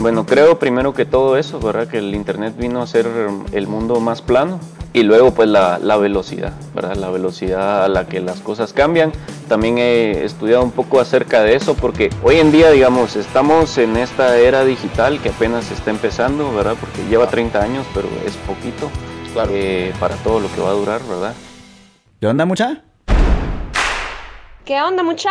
Bueno, creo primero que todo eso, ¿verdad? Que el Internet vino a ser el mundo más plano y luego pues la, la, velocidad, ¿verdad? La velocidad a la que las cosas cambian. También he estudiado un poco acerca de eso porque hoy en día, digamos, estamos en esta era digital que apenas está empezando, ¿verdad? Porque lleva 30 años, pero es poquito claro. eh, para todo lo que va a durar, ¿verdad? ¿Qué onda, mucha? ¿Qué onda, mucha?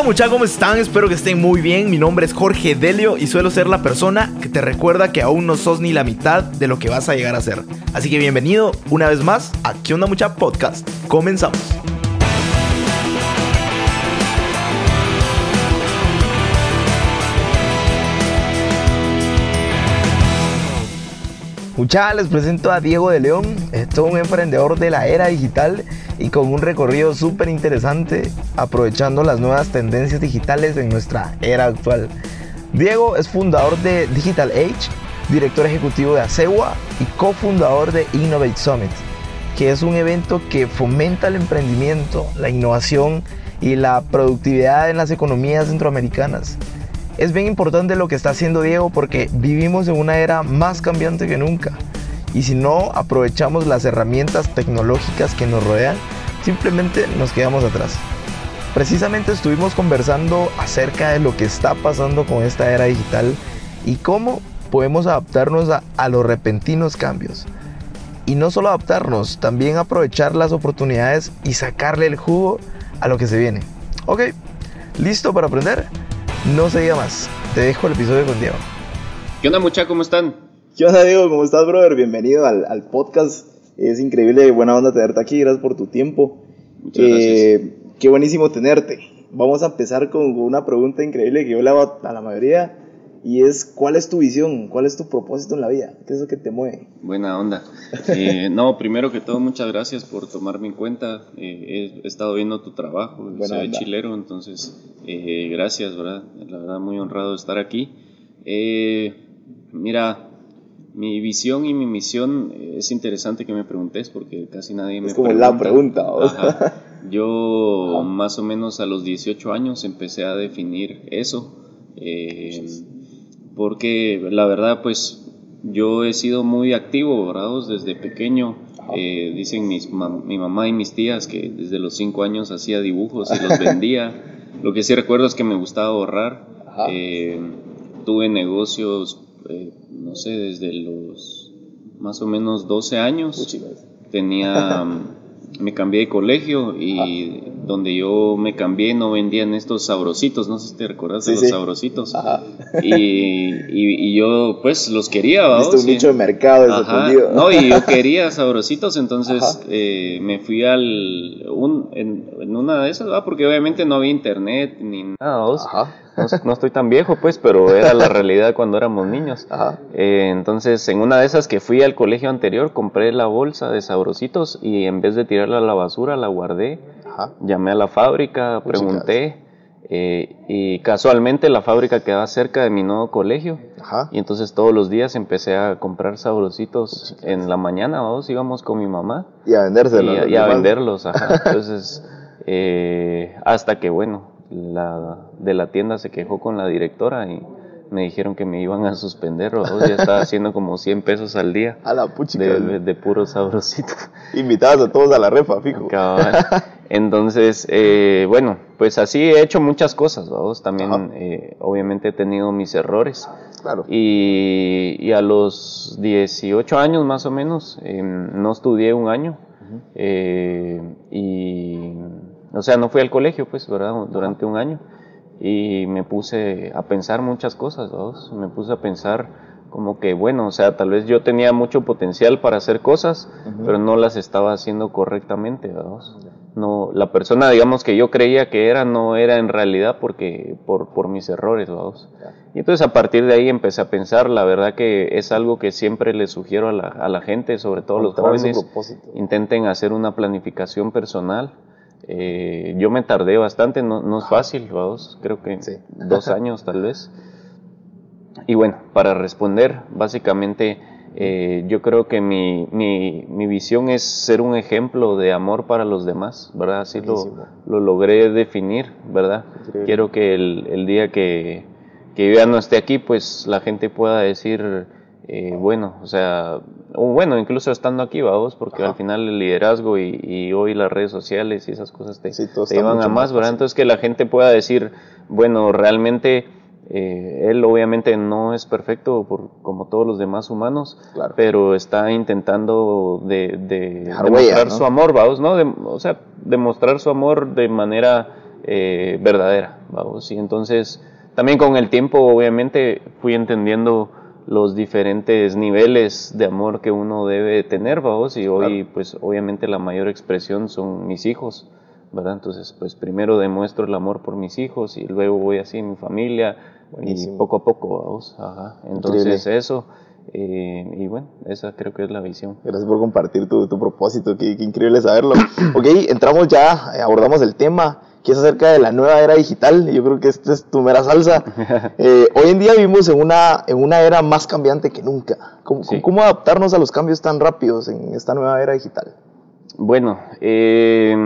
Onda muchachos? ¿Cómo están? Espero que estén muy bien. Mi nombre es Jorge Delio y suelo ser la persona que te recuerda que aún no sos ni la mitad de lo que vas a llegar a ser. Así que bienvenido una vez más a ¿Qué onda mucha podcast? Comenzamos. Muchachos, les presento a Diego de León, es todo un emprendedor de la era digital y con un recorrido súper interesante aprovechando las nuevas tendencias digitales en nuestra era actual. Diego es fundador de Digital Age, director ejecutivo de Acewa y cofundador de Innovate Summit, que es un evento que fomenta el emprendimiento, la innovación y la productividad en las economías centroamericanas. Es bien importante lo que está haciendo Diego porque vivimos en una era más cambiante que nunca y si no aprovechamos las herramientas tecnológicas que nos rodean, simplemente nos quedamos atrás. Precisamente estuvimos conversando acerca de lo que está pasando con esta era digital y cómo podemos adaptarnos a, los repentinos cambios. Y no solo adaptarnos, también aprovechar las oportunidades y sacarle el jugo a lo que se viene. Ok, ¿listo para aprender? No se diga más, te dejo el episodio con Diego. ¿Qué onda mucha? ¿Cómo están? ¿Qué onda, Diego? ¿Cómo estás, brother? Bienvenido al, al podcast. Es increíble, buena onda tenerte aquí. Gracias por tu tiempo. Muchas gracias. Qué buenísimo tenerte. Vamos a empezar con una pregunta increíble que yo le hago a la mayoría. Y es, ¿cuál es tu visión? ¿Cuál es tu propósito en la vida? ¿Qué es lo que te mueve? Buena onda. Eh, no, primero que todo, muchas gracias por tomarme en cuenta. Eh, he estado viendo tu trabajo, Buena soy onda. chilero, entonces eh, gracias, ¿verdad? La verdad, muy honrado de estar aquí. Eh, mira, mi visión y mi misión eh, es interesante que me preguntes porque casi nadie me Es como pregunta. la pregunta. Yo más o menos a los 18 años empecé a definir eso. eh, porque la verdad pues yo he sido muy activo, ¿verdad? Desde pequeño. eh, dicen mis mam- mi mamá y mis tías que desde los 5 años hacía dibujos y los vendía. Lo que sí recuerdo es que me gustaba ahorrar. Eh, tuve negocios, eh, no sé, desde los más o menos 12 años tenía me cambié de colegio y donde yo me cambié no vendían estos sabrositos no sé si te recuerdas de los sí. sabrositos Ajá. y, y- y yo pues los quería. Viste un Sí. nicho de mercado Ajá. no y yo quería sabrositos entonces eh, me fui al un, en, en una de esas ¿va? porque obviamente no había internet ni nada. No, no estoy tan viejo pues pero era la realidad cuando éramos niños Ajá. eh, entonces, en una de esas que fui al colegio anterior, compré la bolsa de sabrositos y en vez de tirarla a la basura, la guardé. Ajá. Llamé a la fábrica, pregunté eh, y casualmente la fábrica quedaba cerca de mi nuevo colegio. Ajá. Y entonces todos los días empecé a comprar sabrositos en la mañana, vamos, íbamos con mi mamá Y a vendérselo. y, a- y a venderlos, ajá. Entonces, eh, hasta que bueno, la de la tienda se quejó con la directora y me dijeron que me iban a suspender, o ya estaba haciendo como 100 pesos al día A la puchica. de, de, de puros sabrositos. Invitadas a todos a la refa, fijo. Cabal. Entonces, eh, bueno, pues así he hecho muchas cosas, vamos. También, eh, obviamente, he tenido mis errores. Claro. Y, y a los 18 años más o menos, eh, no estudié un año. eh, y, o sea, no fui al colegio, pues, ¿verdad? Durante un año. Y me puse a pensar muchas cosas. Me puse a pensar como que, bueno, o sea, tal vez yo tenía mucho potencial para hacer cosas, pero no las estaba haciendo correctamente, no, la persona, digamos, que yo creía que era, no era en realidad porque, por, por mis errores, vamos. Y entonces a partir de ahí empecé a pensar, la verdad que es algo que siempre le sugiero a la, a la gente, sobre todo los Encontrar su jóvenes, intenten hacer una planificación personal. Eh, yo me tardé bastante, no, no es fácil, vamos, creo que Sí. dos años tal vez. Y bueno, para responder, básicamente eh, yo creo que mi, mi, mi visión es ser un ejemplo de amor para los demás, ¿verdad? Así lo, lo logré definir, ¿verdad? Increíble. Quiero que el, el día que, que yo ya no esté aquí, pues la gente pueda decir, eh, bueno, o sea, o bueno, incluso estando aquí, vamos, porque Ajá. al final el liderazgo y, y hoy las redes sociales y esas cosas te, Sí, te llevan a más ¿verdad? Entonces que la gente pueda decir, bueno, realmente eh, él obviamente no es perfecto por, como todos los demás humanos, Claro. pero está intentando de, demostrar huella, ¿no? su amor, vamos, ¿no? De- o sea, demostrar su amor de manera eh, verdadera, vamos. Y entonces, también con el tiempo, obviamente, fui entendiendo los diferentes niveles de amor que uno debe tener, vamos, y hoy, pues, obviamente la mayor expresión son mis hijos, ¿verdad? Entonces, pues, primero demuestro el amor por mis hijos y luego voy así mi familia Buenísimo. y poco a poco, vamos, ajá. Entonces, Increíble. eso, eh, y bueno, esa creo que es la visión. Gracias por compartir tu, tu propósito, qué, qué increíble saberlo. ok, entramos ya, eh, abordamos el tema que es acerca de la nueva era digital. Yo creo que esta es tu mera salsa. Eh, hoy en día vivimos en una, en una era más cambiante que nunca. ¿Cómo, Sí. cómo adaptarnos a los cambios tan rápidos en esta nueva era digital? Bueno, eh,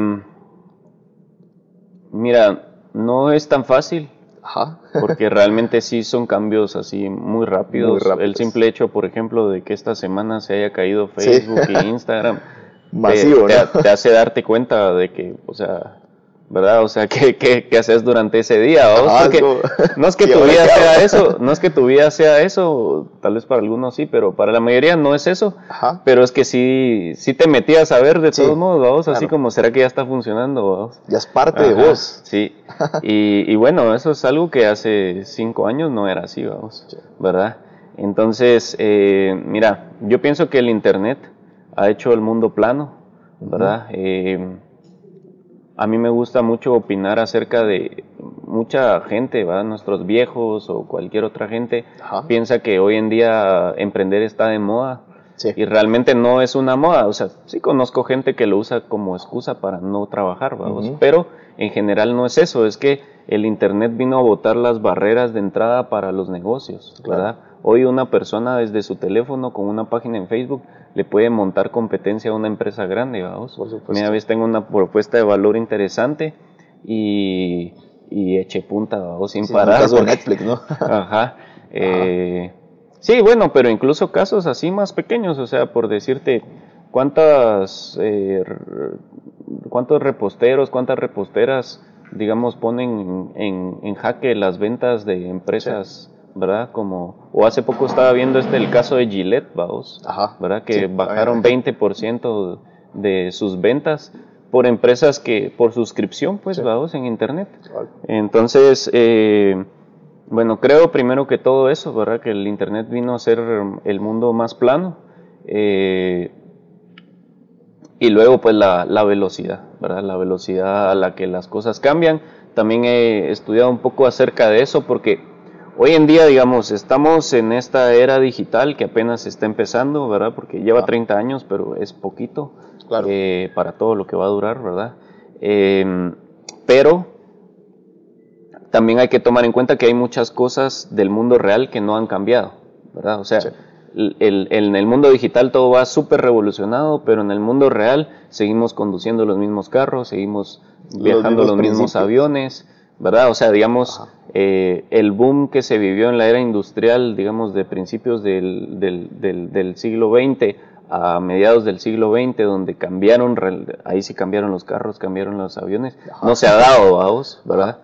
mira, no es tan fácil Ajá. porque realmente sí son cambios así muy rápidos. Muy rápidos. El simple hecho, por ejemplo, de que esta semana se haya caído Sí. Facebook y Instagram, Masivo, te, ¿no? te hace darte cuenta de que, o sea, ¿verdad? O sea, ¿qué, qué, qué haces durante ese día? no es que ¿Y tu vida sea eso, no es que tu vida sea eso, tal vez para algunos sí, pero para la mayoría no es eso. Ajá. Pero es que sí, sí te metías a ver de Sí, todos modos, vamos, así como, ¿será que ya está funcionando? vamos? Ya es parte de vos. Sí. Y, y bueno, eso es algo que hace cinco años no era así, vamos, ¿verdad? Entonces, eh, mira, yo pienso que el Internet ha hecho el mundo plano, ¿verdad? Eh, a mí me gusta mucho opinar acerca de mucha gente, ¿verdad? Nuestros viejos o cualquier otra gente Ajá. piensa que hoy en día emprender está de moda. Sí. Y realmente no es una moda, o sea, sí conozco gente que lo usa como excusa para no trabajar, vamos, pero en general no es eso, es que el Internet vino a botar las barreras de entrada para los negocios, Claro. ¿verdad? Hoy una persona desde su teléfono con una página en Facebook le puede montar competencia a una empresa grande, vamos. Por supuesto. Mira, ves, tengo una propuesta de valor interesante y, y eché punta, vamos, sin Sí, parar. caso porque- Netflix, ¿no? Ajá. eh, sí, bueno, pero incluso casos así más pequeños, o sea, por decirte, ¿cuántas, eh, cuántos reposteros, cuántas reposteras, digamos, ponen en, en jaque las ventas de empresas, ¿verdad? Como, o hace poco estaba viendo este, el caso de Gillette, vamos, Ajá. ¿verdad? Que Sí, bajaron obviamente. 20% de sus ventas por empresas que, por suscripción, pues, Sí. vamos, en Internet. Vale. Entonces, eh, bueno, creo primero que todo eso, ¿verdad? Que el Internet vino a ser el mundo más plano. eh, y luego, pues, la, la velocidad, ¿verdad? La velocidad a la que las cosas cambian. También he estudiado un poco acerca de eso porque hoy en día, digamos, estamos en esta era digital que apenas está empezando, ¿verdad? Porque lleva Ah. 30 años, pero es poquito Claro. eh, para todo lo que va a durar, ¿verdad? Eh, pero también hay que tomar en cuenta que hay muchas cosas del mundo real que no han cambiado, ¿verdad? O sea, Sí. el- el- en el mundo digital todo va súper revolucionado, pero en el mundo real seguimos conduciendo los mismos carros, seguimos Los viajando mismos los mismos aviones, ¿verdad? O sea, digamos, eh, el boom que se vivió en la era industrial, digamos, de principios del, del, del- del siglo XX a mediados del siglo XX, donde cambiaron, ahí sí cambiaron los carros, cambiaron los aviones, Ajá. no se ha dado, vamos, ¿verdad?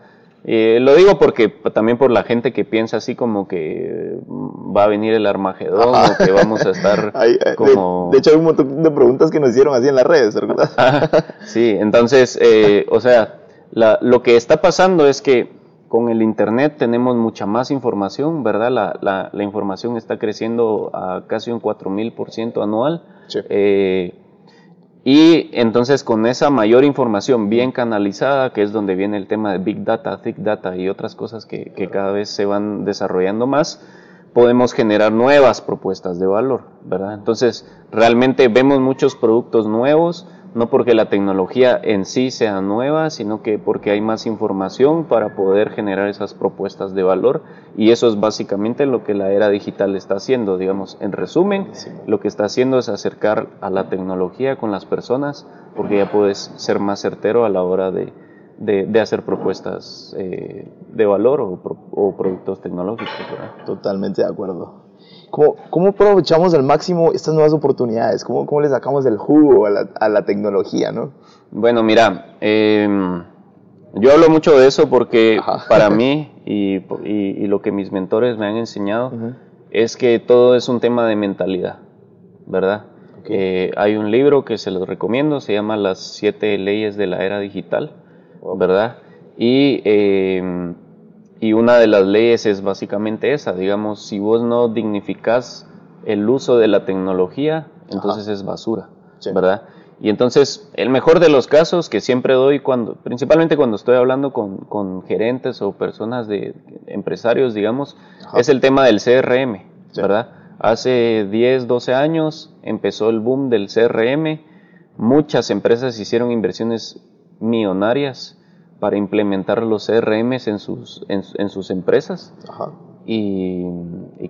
Eh, lo digo porque también por la gente que piensa así como que mm, va a venir el Armagedón Ajá. o que vamos a estar de- como... de, hecho, hay un montón de preguntas que nos hicieron así en las redes, ¿verdad? Sí, entonces, eh, o sea, la- lo que está pasando es que con el Internet tenemos mucha más información, ¿verdad? La, la- la información está creciendo a casi un 4000% anual. Sí. Eh, Y entonces con esa mayor información bien canalizada, que es donde viene el tema de Big Data, Thick Data y otras cosas que, que cada vez se van desarrollando más, podemos generar nuevas propuestas de valor, ¿verdad? Entonces, realmente vemos muchos productos nuevos, no porque la tecnología en sí sea nueva, sino que porque hay más información para poder generar esas propuestas de valor y eso es básicamente lo que la era digital está haciendo, digamos, en resumen, lo que está haciendo es acercar a la tecnología con las personas porque ya puedes ser más certero a la hora de, de, hacer propuestas eh, de valor o, o productos tecnológicos. Totalmente de acuerdo. ¿Cómo, ¿Cómo, aprovechamos al máximo estas nuevas oportunidades? ¿Cómo, cómo le sacamos el jugo a la, a la tecnología? ¿no? Bueno, mira, em, yo hablo mucho de eso porque para mí y, y, y, lo que mis mentores me han enseñado es que todo es un tema de mentalidad, ¿verdad? Eh, hay un libro que se los recomiendo, se llama Las siete leyes de la era digital, ¿verdad? Y eh, y una de las leyes es básicamente esa, digamos, si vos no dignificás el uso de la tecnología, entonces es basura, ¿verdad? Y entonces, el mejor de los casos que siempre doy, cuando, principalmente cuando estoy hablando con, con gerentes o personas de empresarios, digamos, es el tema del CRM, ¿verdad? Hace 10, 12 años empezó el boom del CRM, muchas empresas hicieron inversiones millonarias para implementar los CRMs en sus, en, sus empresas Y,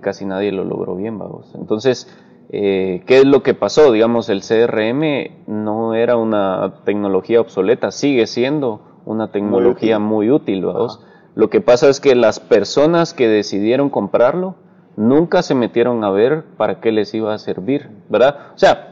casi nadie lo logró bien, vamos. Entonces, eh, ¿qué es lo que pasó? Digamos, el CRM no era una tecnología obsoleta, sigue siendo una tecnología muy útil, vamos. Lo que pasa es que las personas que decidieron comprarlo nunca se metieron a ver para qué les iba a servir, ¿verdad? O sea,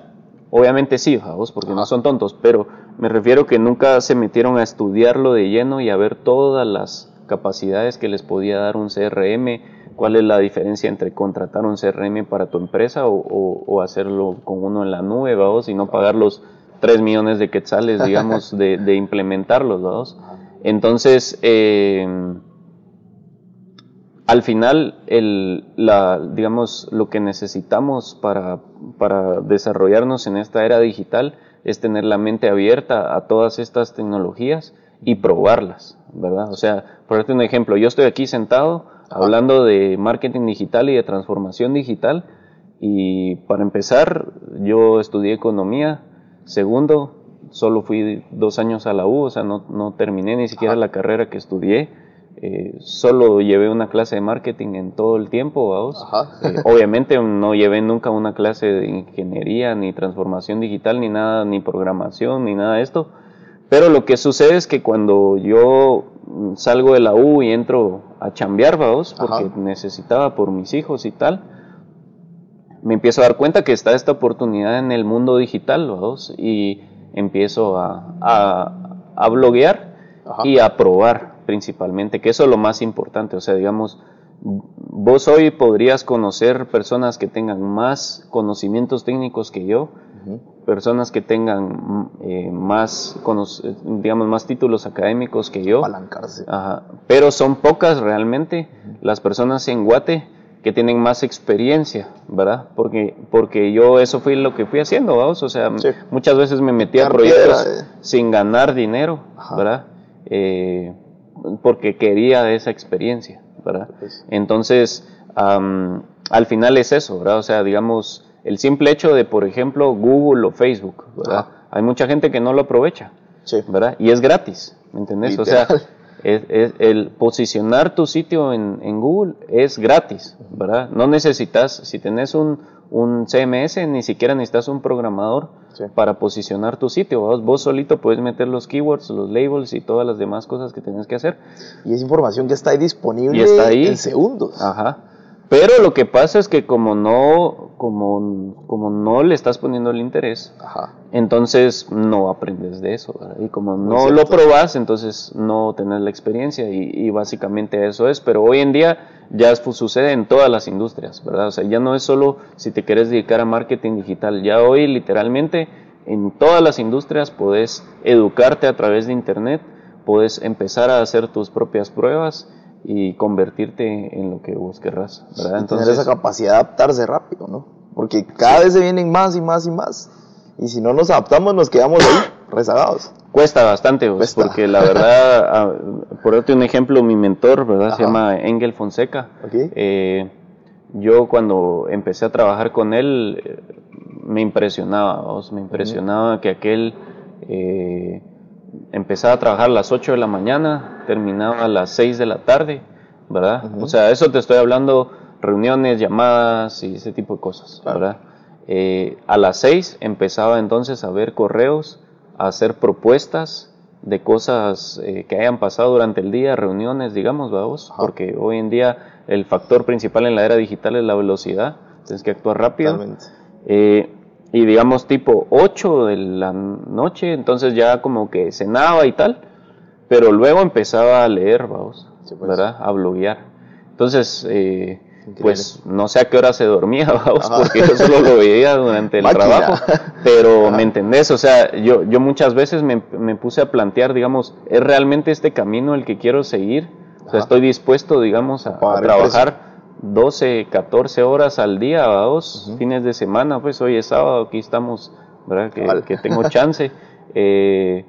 obviamente sí, vamos, porque no son tontos, pero me refiero que nunca se metieron a estudiarlo de lleno y a ver todas las capacidades que les podía dar un CRM, cuál es la diferencia entre contratar un CRM para tu empresa o, hacerlo con uno en la nube, vamos, y no pagar los 3 millones de quetzales, digamos, de, de implementarlos, vamos. Entonces, eh, al final, el, la, digamos, lo que necesitamos para, para desarrollarnos en esta era digital es tener la mente abierta a todas estas tecnologías y probarlas, ¿verdad? O sea, por darte un ejemplo, yo estoy aquí sentado hablando de marketing digital y de transformación digital y para empezar yo estudié economía, segundo, solo fui dos años a la U, o sea, no, no terminé ni siquiera la carrera que estudié eh, solo llevé una clase de marketing en todo el tiempo, vamos. Eh, obviamente no llevé nunca una clase de ingeniería, ni transformación digital, ni nada, ni programación, ni nada de esto. Pero lo que sucede es que cuando yo salgo de la U y entro a chambear, vamos, porque necesitaba por mis hijos y tal, me empiezo a dar cuenta que está esta oportunidad en el mundo digital, vamos, y empiezo a, a, a bloguear y a probar principalmente, que eso es lo más importante, o sea, digamos, vos hoy podrías conocer personas que tengan más conocimientos técnicos que yo, personas que tengan eh, más, digamos, más títulos académicos que yo, pero son pocas realmente las personas en Guate que tienen más experiencia, ¿verdad? Porque, porque yo eso fue lo que fui haciendo, vamos, o sea, muchas veces me metí a proyectos eh. sin ganar dinero, ¿verdad? Eh, porque quería esa experiencia, ¿verdad? Entonces, al final es eso, ¿verdad? O sea, digamos, el simple hecho de, por ejemplo, Google o Facebook, ¿verdad? Hay mucha gente que no lo aprovecha, ¿verdad? Y es gratis, ¿me entendés? O sea, es, el posicionar tu sitio en, en, Google es gratis, ¿verdad? No necesitas, si tenés un, un CMS, ni siquiera necesitas un programador para posicionar tu sitio. ¿vos? vos solito puedes meter los keywords, los labels y todas las demás cosas que tienes que hacer. Y es información que está ahí disponible en segundos. Ajá. Pero lo que pasa es que como no, como, como no le estás poniendo el interés, entonces no aprendes de eso. Y como no lo probas, entonces no tenés la experiencia y, y, básicamente eso es. Pero hoy en día ya sucede en todas las industrias, ¿verdad? O sea, ya no es solo si te quieres dedicar a marketing digital. Ya hoy literalmente en todas las industrias puedes educarte a través de Internet, puedes empezar a hacer tus propias pruebas y convertirte en lo que vos querrás, ¿verdad? Entonces, tener esa capacidad de adaptarse rápido, ¿no? Porque cada vez se vienen más y más y más. Y si no nos adaptamos, nos quedamos ahí, rezagados. Cuesta bastante, vos, Cuesta. porque la verdad, ah, por darte un ejemplo, mi mentor, ¿verdad? Se llama Engel Fonseca. Ok. Eh, yo cuando empecé a trabajar con él, eh, me impresionaba, vos, me impresionaba que aquel eh, empezaba a trabajar a las 8 de la mañana, terminaba a las 6 de la tarde, ¿verdad? Ujú. O sea, eso te estoy hablando, reuniones, llamadas y ese tipo de cosas, Claro. ¿verdad? Eh, a las 6 empezaba entonces a ver correos, a hacer propuestas de cosas eh, que hayan pasado durante el día, reuniones, digamos, vamos, porque hoy en día el factor principal en la era digital es la velocidad, tienes que actuar rápido. Totalmente. Eh, y digamos tipo 8 de la noche, entonces ya como que cenaba y tal, pero luego empezaba a leer, vamos, Sí, pues. ¿verdad? A bloguear. Entonces, eh, pues no sé a qué hora se dormía, vamos, Ajá. porque yo solo lo veía durante el Máquina. trabajo, pero me entendés, o sea, yo, yo muchas veces me, me puse a plantear, digamos, ¿es realmente este camino el que quiero seguir? O sea, Ajá. estoy dispuesto, digamos, a, a trabajar 12, 14 horas al día, vamos, Ujú. fines de semana, pues hoy es sábado, aquí estamos, ¿verdad? Que, tengo chance. Eh,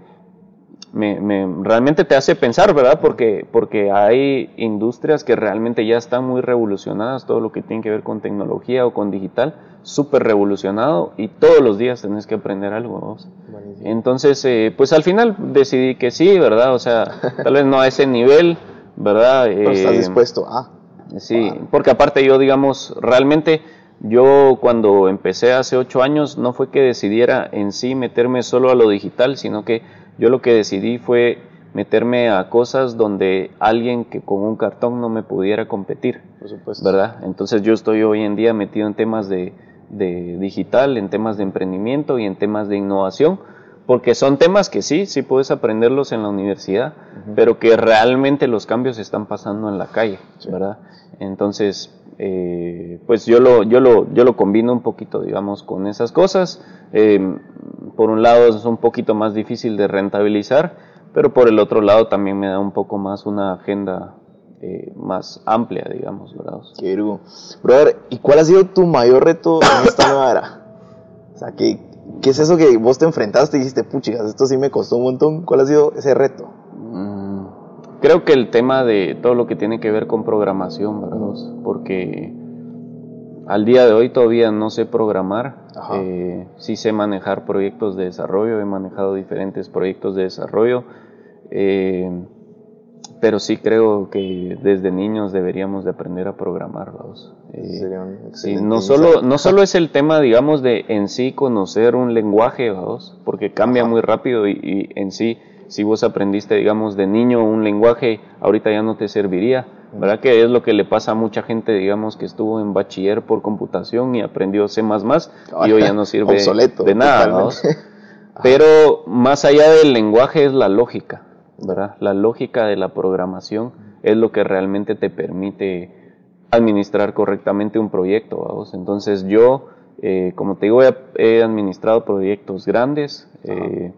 me, me- realmente te hace pensar, ¿verdad? Porque, porque hay industrias que realmente ya están muy revolucionadas, todo lo que tiene que ver con tecnología o con digital, súper revolucionado y todos los días tenés que aprender algo. Buenísimo. Entonces, eh, pues al final decidí que sí, ¿verdad? O sea, tal vez no a ese nivel, ¿verdad? Pero estás Eh, dispuesto a. Sí, porque aparte yo, digamos, realmente yo cuando empecé hace ocho años no fue que decidiera en sí meterme solo a lo digital, sino que yo lo que decidí fue meterme a cosas donde alguien que con un cartón no me pudiera competir, Por supuesto. ¿verdad? Entonces yo estoy hoy en día metido en temas de, de digital, en temas de emprendimiento y en temas de innovación, porque son temas que sí, sí puedes aprenderlos en la universidad, pero que realmente los cambios están pasando en la calle, ¿verdad? Entonces, eh, pues yo lo, yo, lo, yo lo combino un poquito, digamos, con esas cosas. Eh, por un lado es un poquito más difícil de rentabilizar, pero por el otro lado también me da un poco más una agenda eh, más amplia, digamos, ¿verdad? Qué virgo. Brother, ¿y cuál ha sido tu mayor reto en esta nueva era? O sea, ¿qué, ¿qué es eso que vos te enfrentaste y dijiste, puchicas, esto sí me costó un montón? ¿Cuál ha sido ese reto? Mm, Creo que el tema de todo lo que tiene que ver con programación, ¿verdad? Porque al día de hoy todavía no sé programar, eh, sí sé manejar proyectos de desarrollo, he manejado diferentes proyectos de desarrollo, eh, pero sí creo que desde niños deberíamos de aprender a programar, ¿verdad? Eh, Sería un Sí, excelente no solo, no solo es el tema, digamos, de en sí conocer un lenguaje, vamos, porque cambia Ajá. muy rápido y, y en sí, si vos aprendiste, digamos, de niño un lenguaje, ahorita ya no te serviría, ¿verdad? Que es lo que le pasa a mucha gente, digamos, que estuvo en bachiller por computación y aprendió C++ y hoy ya no sirve Obsoleto, de nada. Pero más allá del lenguaje es la lógica, ¿verdad? La lógica de la programación es lo que realmente te permite administrar correctamente un proyecto, vamos. Entonces yo, eh, como te digo, he, he administrado proyectos grandes, eh,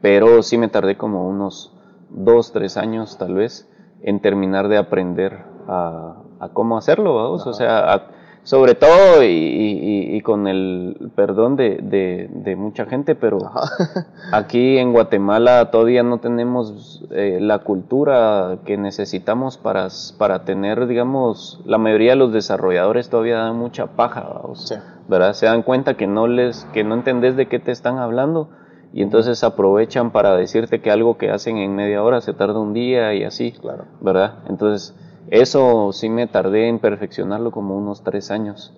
pero sí me tardé como unos dos, tres años tal vez en terminar de aprender a, a cómo hacerlo, vamos. O sea, a- sobre todo y, y- y con el perdón de, de- de mucha gente, pero aquí en Guatemala todavía no tenemos eh, la cultura que necesitamos para, para tener, digamos, la mayoría de los desarrolladores todavía dan mucha paja. Sí. ¿verdad? Se dan cuenta que no les, que no entendés de qué te están hablando y entonces aprovechan para decirte que algo que hacen en media hora se tarda un día y así, Claro. ¿verdad? Entonces, eso sí me tardé en perfeccionarlo como unos tres años,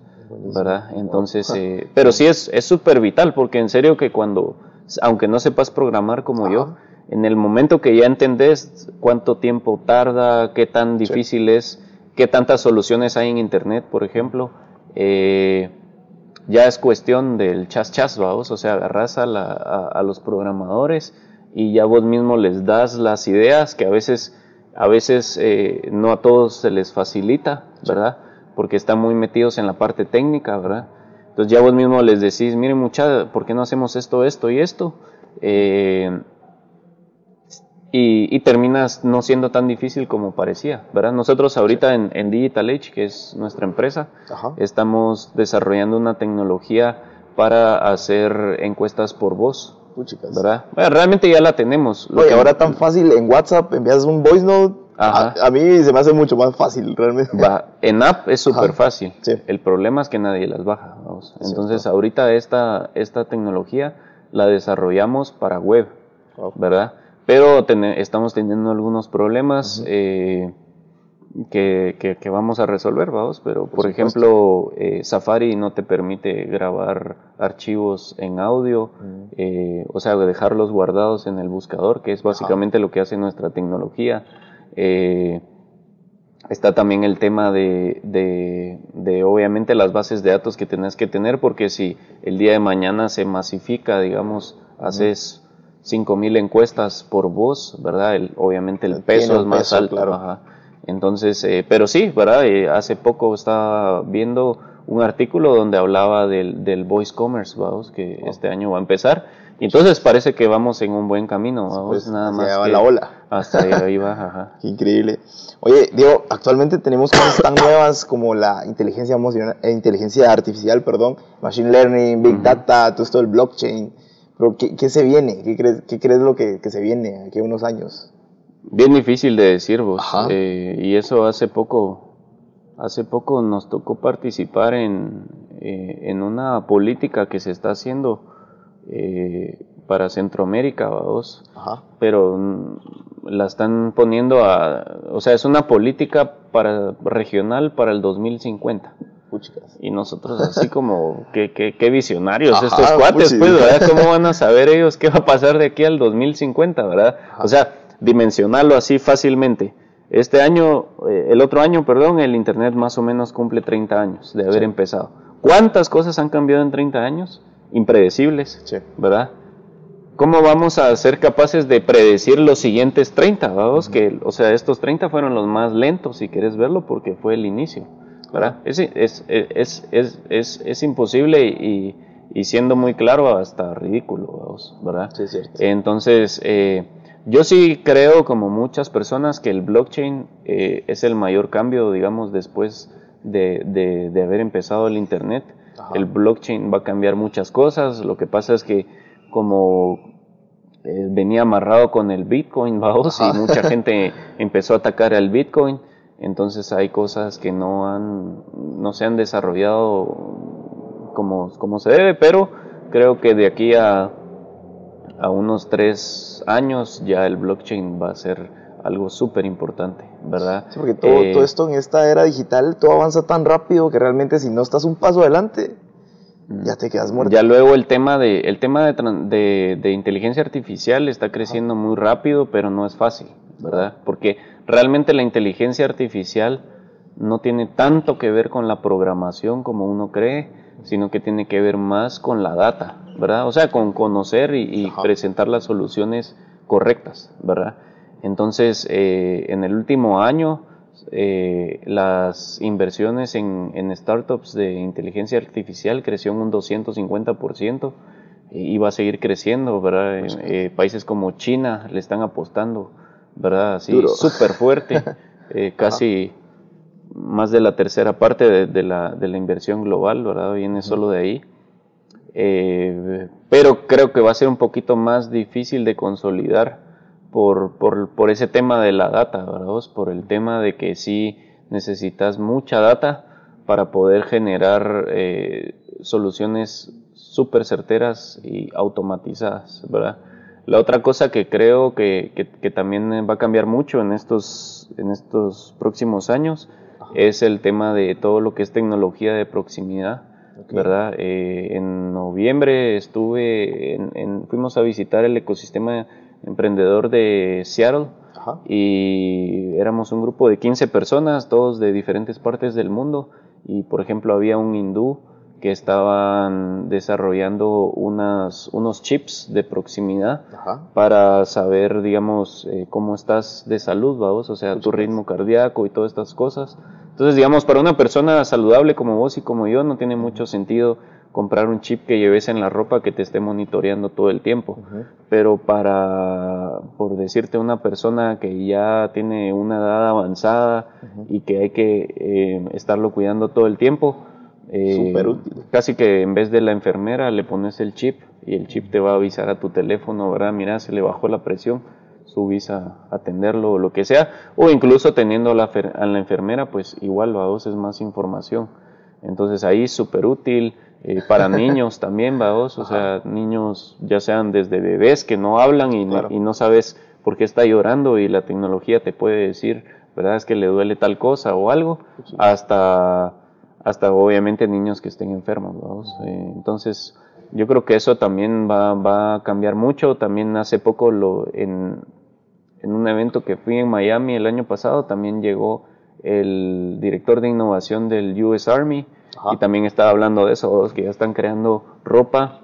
¿verdad? Entonces, eh, pero sí es es súper vital porque en serio que cuando, aunque no sepas programar como yo, en el momento que ya entendés cuánto tiempo tarda, qué tan difícil es, qué tantas soluciones hay en Internet, por ejemplo, eh, ya es cuestión del chas chas, vamos, o sea, agarras a, la- a- a los programadores y ya vos mismo les das las ideas que a veces, a veces eh, no a todos se les facilita, ¿verdad? Porque están muy metidos en la parte técnica, ¿verdad? Entonces ya vos mismo les decís, miren mucha, ¿por qué no hacemos esto, esto y esto? Eh, y, y terminas no siendo tan difícil como parecía, ¿verdad? Nosotros ahorita en, en Digital Age, que es nuestra empresa, Ajá. estamos desarrollando una tecnología para hacer encuestas por voz, Puchicas. ¿verdad? Bueno, realmente ya la tenemos. Lo Oye, que- ahora tan fácil en WhatsApp envías un voice note. Ajá. A, a mí se me hace mucho más fácil, realmente. En app es súper fácil. Sí. El problema es que nadie las baja. vamos. Cierto. Entonces, ahorita esta, esta tecnología la desarrollamos para web, Wow. ¿verdad? Pero tene- estamos teniendo algunos problemas eh, que, que- que vamos a resolver, vamos. Pero, por, ejemplo, eh, Safari no te permite grabar archivos en audio, Mm. eh, o sea, dejarlos guardados en el buscador, que es básicamente lo que hace nuestra tecnología. Eh, Está también el tema de, de, de, obviamente las bases de datos que tenés que tener porque si el día de mañana se masifica, digamos, haces 5000 encuestas por voz, ¿verdad? El- obviamente el peso es más peso, alto. claro. ajá. Entonces, eh, pero sí, ¿verdad? Eh, hace poco estaba viendo un artículo donde hablaba del, del voice commerce, vamos, que este año va a empezar. Y entonces parece que vamos en un buen camino, vamos, Pues, nada más. allá va que la ola. Hasta ahí va, ajá. Qué increíble. Oye, Diego, actualmente tenemos cosas tan nuevas como la inteligencia emocional, eh, inteligencia artificial, perdón, machine learning, big data, todo esto del blockchain. Pero ¿qué, qué se viene? ¿Qué crees, qué crees lo que, que se viene aquí a unos años? Bien difícil de decir vos. Ajá. Eh, y eso hace poco, hace poco nos tocó participar en, eh, en una política que se está haciendo eh, para Centroamérica, vos. Ajá. Pero la están poniendo a, o sea, es una política para regional para el 2050. Puchicas. Y nosotros así como, qué, qué, qué visionarios Ajá, estos cuates, pues, ¿verdad? ¿Cómo van a saber ellos qué va a pasar de aquí al 2050, verdad? O sea, dimensionarlo así fácilmente. Este año, eh, el otro año, perdón, el Internet más o menos cumple 30 años de haber empezado. ¿Cuántas cosas han cambiado en 30 años? Impredecibles, Sí. ¿verdad? ¿Cómo vamos a ser capaces de predecir los siguientes 30? Vamos, que, o sea, estos 30 fueron los más lentos, si quieres verlo, porque fue el inicio, ¿verdad? Es, es, es, es, es, es imposible y, y siendo muy claro, hasta ridículo, ¿verdad? Sí, cierto. Entonces, eh, yo sí creo, como muchas personas, que el blockchain eh, es el mayor cambio, digamos, después de, de- de haber empezado el Internet. Ajá. El blockchain va a cambiar muchas cosas. Lo que pasa es que como eh, venía amarrado con el Bitcoin, vamos, Ajá. y mucha gente empezó a atacar al Bitcoin, entonces hay cosas que no han, no se han desarrollado como, como se debe, pero creo que de aquí a, a unos tres años ya el blockchain va a ser algo súper importante, ¿verdad? Sí, porque todo, Eh, todo esto en esta era digital, todo avanza tan rápido que realmente si no estás un paso adelante, ya te quedas muerto. Ya luego el tema de el tema de- de inteligencia artificial está creciendo muy rápido, pero no es fácil, ¿verdad? Porque realmente la inteligencia artificial no tiene tanto que ver con la programación como uno cree, sino que tiene que ver más con la data, ¿verdad? O sea, con conocer y, presentar las soluciones correctas, ¿verdad? Entonces, eh, en el último año, eh, las inversiones en, en startups de inteligencia artificial creció en un 250% y va a seguir creciendo, ¿verdad? Pues Eh, países como China le están apostando, ¿verdad? Así, súper fuerte, casi más de la tercera parte de, de la, de la inversión global, ¿verdad? Viene solo de ahí. Eh, pero creo que va a ser un poquito más difícil de consolidar por, por, por ese tema de la data, ¿verdad? Por el tema de que sí necesitas mucha data para poder generar eh, soluciones súper certeras y automatizadas, ¿verdad? La otra cosa que creo que, que- que también va a cambiar mucho en estos, en estos próximos años es el tema de todo lo que es tecnología de proximidad. ¿verdad? Eh, en noviembre estuve, en- en- fuimos a visitar el ecosistema emprendedor de Seattle Ajá. y éramos un grupo de 15 personas, todos de diferentes partes del mundo y por ejemplo había un hindú que estaban desarrollando unas, unos chips de proximidad Ajá. para saber, digamos, eh, cómo estás de salud, vamos, o sea, tu ritmo cardíaco y todas estas cosas. Entonces, digamos, para una persona saludable como vos y como yo, no tiene mucho sentido comprar un chip que lleves en la ropa que te esté monitoreando todo el tiempo. Pero para, por decirte, una persona que ya tiene una edad avanzada y que hay que eh, estarlo cuidando todo el tiempo, Eh, Súper útil. Casi que en vez de la enfermera le pones el chip y el chip te va a avisar a tu teléfono, ¿verdad? Mira, se le bajó la presión, subís a atenderlo o lo que sea. O incluso teniendo a la, fer- a la enfermera, pues igual a vos es más información. Entonces ahí súper útil. eh, para niños también, vaos, o sea, niños ya sean desde bebés que no hablan y, no- Claro. y no sabes por qué está llorando y la tecnología te puede decir, ¿verdad? Es que le duele tal cosa o algo, hasta, hasta obviamente niños que estén enfermos, vamos. Eh, entonces, yo creo que eso también va, va a cambiar mucho. También hace poco lo, en, en un evento que fui en Miami el año pasado, también llegó el director de innovación del US Army Ajá. y también estaba hablando de eso, que ya están creando ropa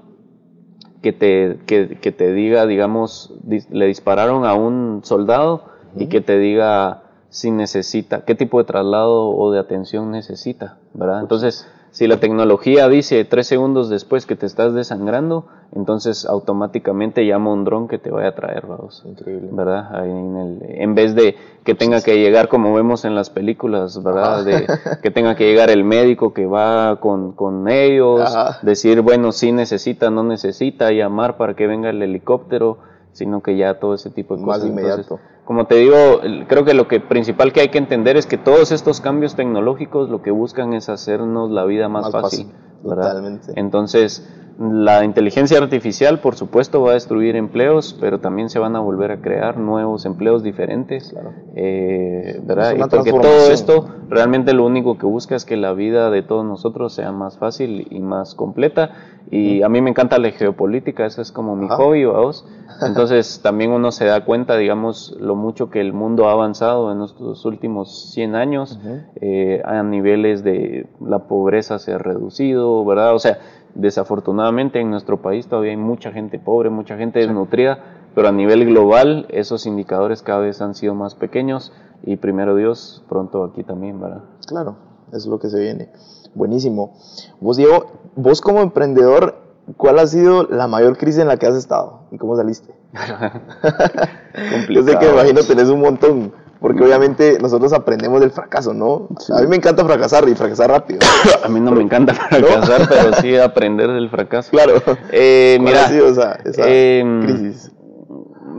que te, que, que te diga, digamos, dis- le dispararon a un soldado y que te diga si necesita, qué tipo de traslado o de atención necesita, ¿verdad? Entonces, si la tecnología dice tres segundos después que te estás desangrando, entonces automáticamente llama un dron que te vaya a traer, vamos. Increíble. ¿verdad? Ahí en, el- en vez de que tenga que llegar como vemos en las películas, ¿verdad? De que tenga que llegar el médico que va con, con ellos, Ajá. decir, bueno, si necesita, no necesita, llamar para que venga el helicóptero, sino que ya todo ese tipo de Más cosas. inmediato. Entonces, como te digo, creo que lo que principal que hay que entender es que todos estos cambios tecnológicos lo que buscan es hacernos la vida más, Más fácil. fácil, ¿verdad? totalmente. Entonces, la inteligencia artificial, por supuesto, va a destruir empleos, pero también se van a volver a crear nuevos empleos diferentes, Claro. eh, ¿verdad? Y porque todo esto realmente lo único que busca es que la vida de todos nosotros sea más fácil y más completa. Y a mí me encanta la geopolítica, eso es como mi Ajá. hobby, vamos. Entonces también uno se da cuenta, digamos, lo mucho que el mundo ha avanzado en estos últimos 100 años eh, a niveles de la pobreza se ha reducido, ¿verdad? O sea, desafortunadamente en nuestro país todavía hay mucha gente pobre, mucha gente desnutrida, pero a nivel global esos indicadores cada vez han sido más pequeños y primero Dios, pronto aquí también, ¿verdad? Claro, es lo que se viene. Buenísimo. Vos, Diego, vos como emprendedor, ¿cuál ha sido la mayor crisis en la que has estado y cómo saliste? Yo sé que imagino tenés un montón, porque obviamente nosotros aprendemos del fracaso, ¿no? A mí me encanta fracasar y fracasar rápido. A mí no me encanta fracasar, pero sí aprender del fracaso. Claro. Eh, ¿Cuál mira, sido esa, esa em, crisis?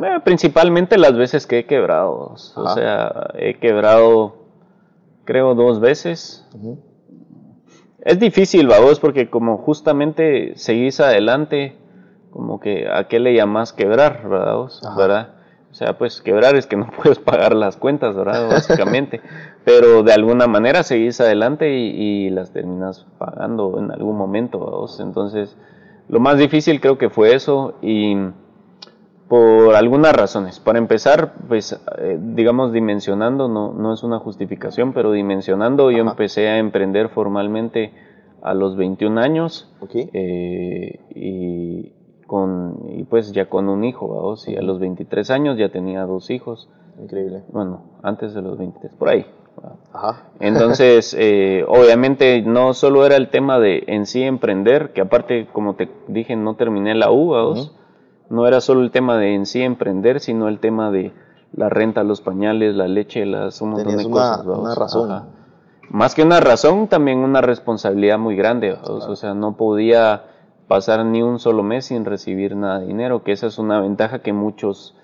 Eh, Principalmente las veces que he quebrado. O sea, he quebrado, creo, dos veces. Es difícil, vos, porque como justamente seguís adelante, como que a qué le llamás quebrar, ¿verdad? vos? ¿verdad? O sea, pues quebrar es que no puedes pagar las cuentas, ¿verdad? Básicamente. Pero de alguna manera seguís adelante y, y las terminas pagando en algún momento, vos. Entonces, lo más difícil creo que fue eso y por algunas razones. Para empezar, pues eh, digamos dimensionando, no, no es una justificación, pero dimensionando yo empecé a emprender formalmente a los 21 años Ok. eh, y, con, y pues ya con un hijo, ¿vamos? y a los 23 años ya tenía dos hijos, Increíble. bueno, antes de los 23, por ahí. Ajá. Entonces, eh, obviamente no solo era el tema de en sí emprender, que aparte, como te dije, no terminé la U, ¿vamos? No era solo el tema de en sí emprender, sino el tema de la renta, los pañales, la leche, las, un montón Tenías de una- cosas. ¿vamos? una razón. Ajá. Más que una razón, también una responsabilidad muy grande. ¿vamos? O sea, no podía pasar ni un solo mes sin recibir nada de dinero, que esa es una ventaja que muchos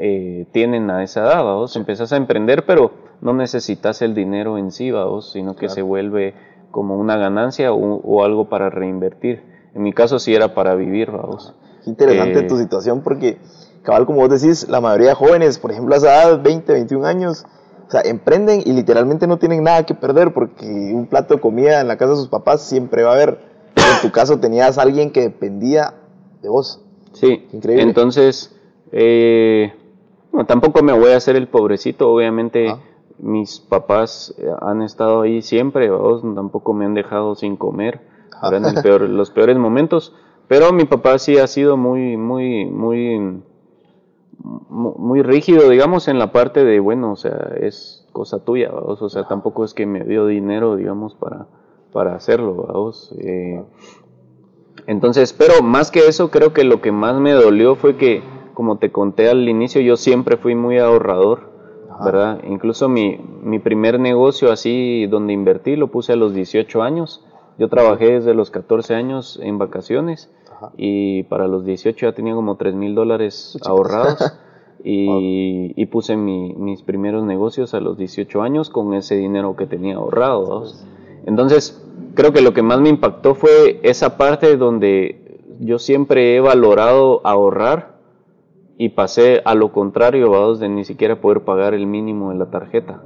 eh, tienen a esa edad, ¿vamos? Empezás a emprender, pero no necesitas el dinero en sí, ¿vamos? Sino que se vuelve como una ganancia o, o algo para reinvertir. En mi caso sí era para vivir, ¿vamos? Qué interesante Eh, tu situación porque, cabal, como vos decís, la mayoría de jóvenes, por ejemplo, a esa edad, 20, 21 años, o sea, emprenden y literalmente no tienen nada que perder porque un plato de comida en la casa de sus papás siempre va a haber. En tu caso tenías a alguien que dependía de vos. Sí, Increíble. entonces, eh, bueno, tampoco me voy a hacer el pobrecito, obviamente Ah. mis papás eh, han estado ahí siempre, ¿vos? tampoco me han dejado sin comer Ah. los peores momentos, pero mi papá sí ha sido muy, muy, muy, mu- muy rígido, digamos, en la parte de, bueno, o sea, es cosa tuya, ¿vos? o sea, tampoco es que me dio dinero, digamos, para, para hacerlo, ¿vos? Eh, entonces, pero más que eso, creo que lo que más me dolió fue que, como te conté al inicio, yo siempre fui muy ahorrador, Ajá. ¿verdad? Incluso mi, mi primer negocio así donde invertí lo puse a los 18 años, Yo trabajé desde los 14 años en vacaciones Ajá. y para los 18 ya tenía como 3 mil dólares ahorrados y, y puse mi- mis primeros negocios a los 18 años con ese dinero que tenía ahorrado. ¿vos? Entonces, creo que lo que más me impactó fue esa parte donde yo siempre he valorado ahorrar y pasé a lo contrario, ¿vos? de ni siquiera poder pagar el mínimo de la tarjeta.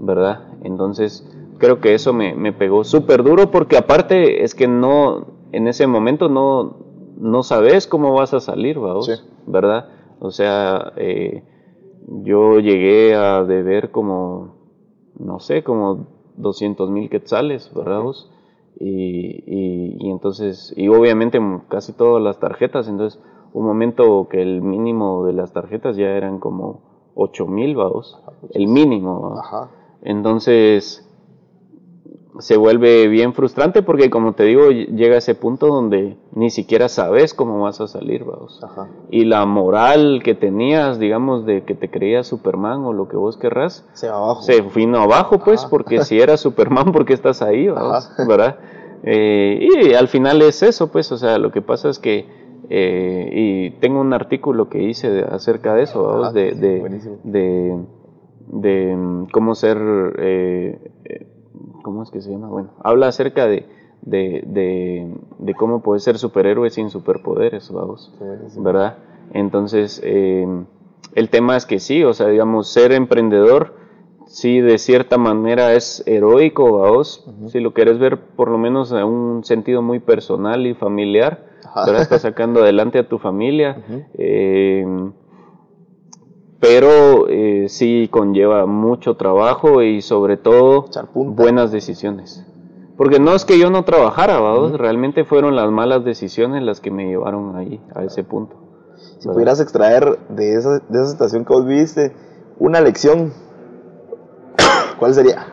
¿verdad? Entonces, creo que eso me, me pegó súper duro porque aparte es que no, en ese momento no, no sabes cómo vas a salir, vamos, Sí. ¿verdad? O sea, eh, yo llegué a deber como, no sé, como 200 mil quetzales, ¿verdad? vos? Y, y, y entonces, y obviamente casi todas las tarjetas, entonces, un momento que el mínimo de las tarjetas ya eran como 8 mil, vamos, el mínimo, ¿va? Ajá. Entonces se vuelve bien frustrante porque como te digo llega ese punto donde ni siquiera sabes cómo vas a salir, vamos. Ajá. Y la moral que tenías, digamos, de que te creías Superman o lo que vos querrás, Se va abajo. se vino abajo, pues, Ajá. porque si eras Superman, ¿por qué estás ahí, vamos? ¿verdad? Eh, y al final es eso, pues, o sea, lo que pasa es que, eh, y tengo un artículo que hice de- acerca de eso, vamos, Ajá, de, de, de, de, mm, cómo ser, eh, eh, ¿cómo es que se llama? Bueno, habla acerca de, de, de, de cómo puedes ser superhéroe sin superpoderes, vamos. ¿verdad? Entonces, eh, el tema es que sí, o sea, digamos, ser emprendedor, sí, de cierta manera es heroico, vos, si lo quieres ver por lo menos a un sentido muy personal y familiar. ¿verdad? Estás sacando adelante a tu familia, eh, pero eh, sí conlleva mucho trabajo y sobre todo buenas decisiones. Porque no es que yo no trabajara, ¿vados? realmente fueron las malas decisiones las que me llevaron ahí, a ese punto. Si pudieras extraer de esa, de esa situación que vos viviste una lección, ¿cuál sería?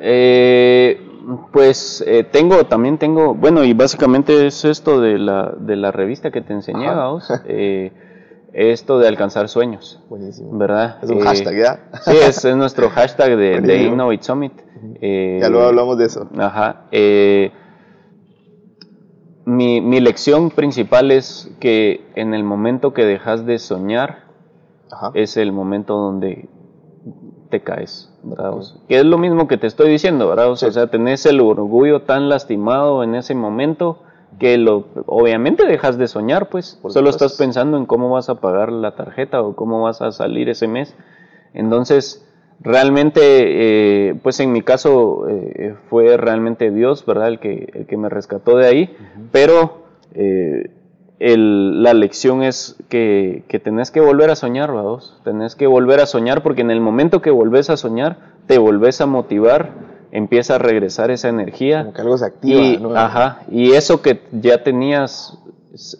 Eh, pues eh, tengo, también tengo, bueno, y básicamente es esto de la, de la revista que te enseñé. Eh, esto de alcanzar sueños, Buenísimo. ¿verdad? Es un Eh, hashtag, ¿ya? Sí, es, es nuestro hashtag de, de. Innovate Summit. Eh, Ya luego hablamos de eso. Ajá. eh, mi, mi lección principal es que en el momento que dejas de soñar, Ajá. es el momento donde te caes, ¿verdad? Que es lo mismo que te estoy diciendo, ¿verdad? O sea, Sí. o sea, tenés el orgullo tan lastimado en ese momento que lo, obviamente dejas de soñar, pues. Solo estás pensando en cómo vas a pagar la tarjeta o cómo vas a salir ese mes. Entonces, realmente, eh, pues en mi caso eh, fue realmente Dios, ¿verdad? El que, el que me rescató de ahí, pero eh, el- la lección es que, que tenés que volver a soñar, vamos. Tenés que volver a soñar porque en el momento que volvés a soñar, te volvés a motivar, empieza a regresar esa energía. Como que algo se activa. Y, ¿no? ajá, y eso que ya tenías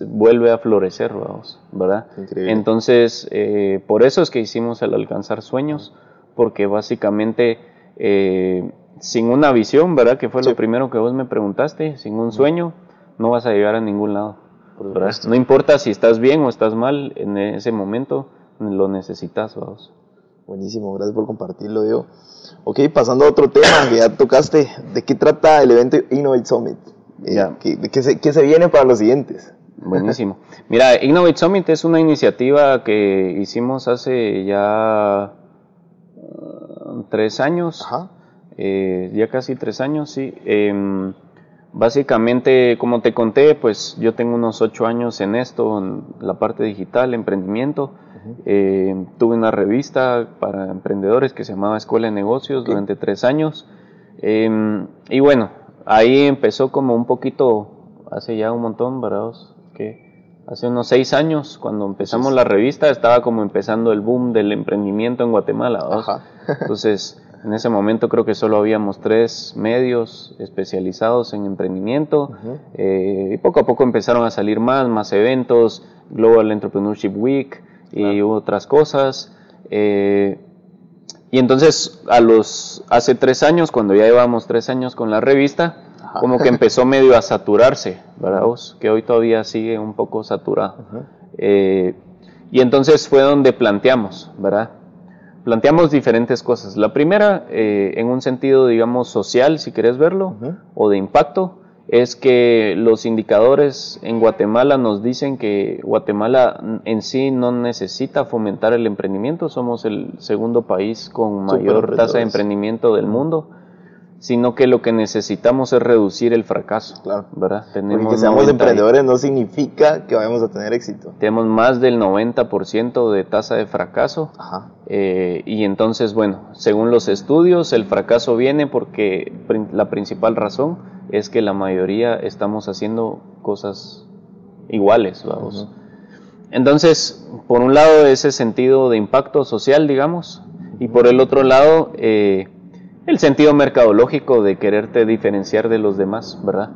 vuelve a florecer, vamos, ¿verdad? Increíble. Entonces, eh, por eso es que hicimos el alcanzar sueñños, porque básicamente eh, sin una visión, ¿verdad? Que fue Sí. lo primero que vos me preguntaste, sin un sueño no vas a llegar a ningún lado. No importa si estás bien o estás mal, en ese momento lo necesitas, vamos. Buenísimo, gracias por compartirlo, Diego. Ok, pasando a otro tema que ya tocaste, ¿de qué trata el evento Innovate Summit? Eh, Ya. ¿qué, de qué se, qué se viene para los siguientes? Buenísimo. Mira, Innovate Summit es una iniciativa que hicimos hace ya uh, tres años, Ajá. eh, ya casi tres años, sí. Em, básicamente, como te conté, pues yo tengo unos ocho años en esto, en la parte digital, emprendimiento. Eh, tuve una revista para emprendedores que se llamaba Escuela de Negocios Ok. durante tres años. Em, y bueno, ahí empezó como un poquito, hace ya un montón, ¿verdad? Que hace unos seis años, cuando empezamos la revista, estaba como empezando el boom del emprendimiento en Guatemala. Entonces, en ese momento creo que solo habíamos tres medios especializados en emprendimiento. Ujú. Eh, y poco a poco empezaron a salir más, más eventos, Global Entrepreneurship Week y otras cosas. Eh, y entonces, a los, hace tres años, cuando ya llevamos tres años con la revista, Ajá. como que empezó medio a saturarse, ¿verdad? vos? Que hoy todavía sigue un poco saturado. Eh, y entonces fue donde planteamos, ¿verdad? planteamos diferentes cosas. La primera, eh, en un sentido, digamos, social, si querés verlo, o de impacto, es que los indicadores en Guatemala nos dicen que Guatemala en sí no necesita fomentar el emprendimiento, somos el segundo país con mayor tasa de emprendimiento del mundo, sino que lo que necesitamos es reducir el fracaso, Claro. ¿verdad? Porque Tenemos que seamos 90 y- emprendedores no significa que vayamos a tener éxito. tenemos más del 90% de tasa de fracaso. Ajá. Eh, y entonces, bueno, según los estudios, el fracaso viene porque la principal razón es que la mayoría estamos haciendo cosas iguales, vamos. Entonces, por un lado, ese sentido de impacto social, digamos, y por el otro lado, eh, el sentido mercadológico de quererte diferenciar de los demás, ¿verdad?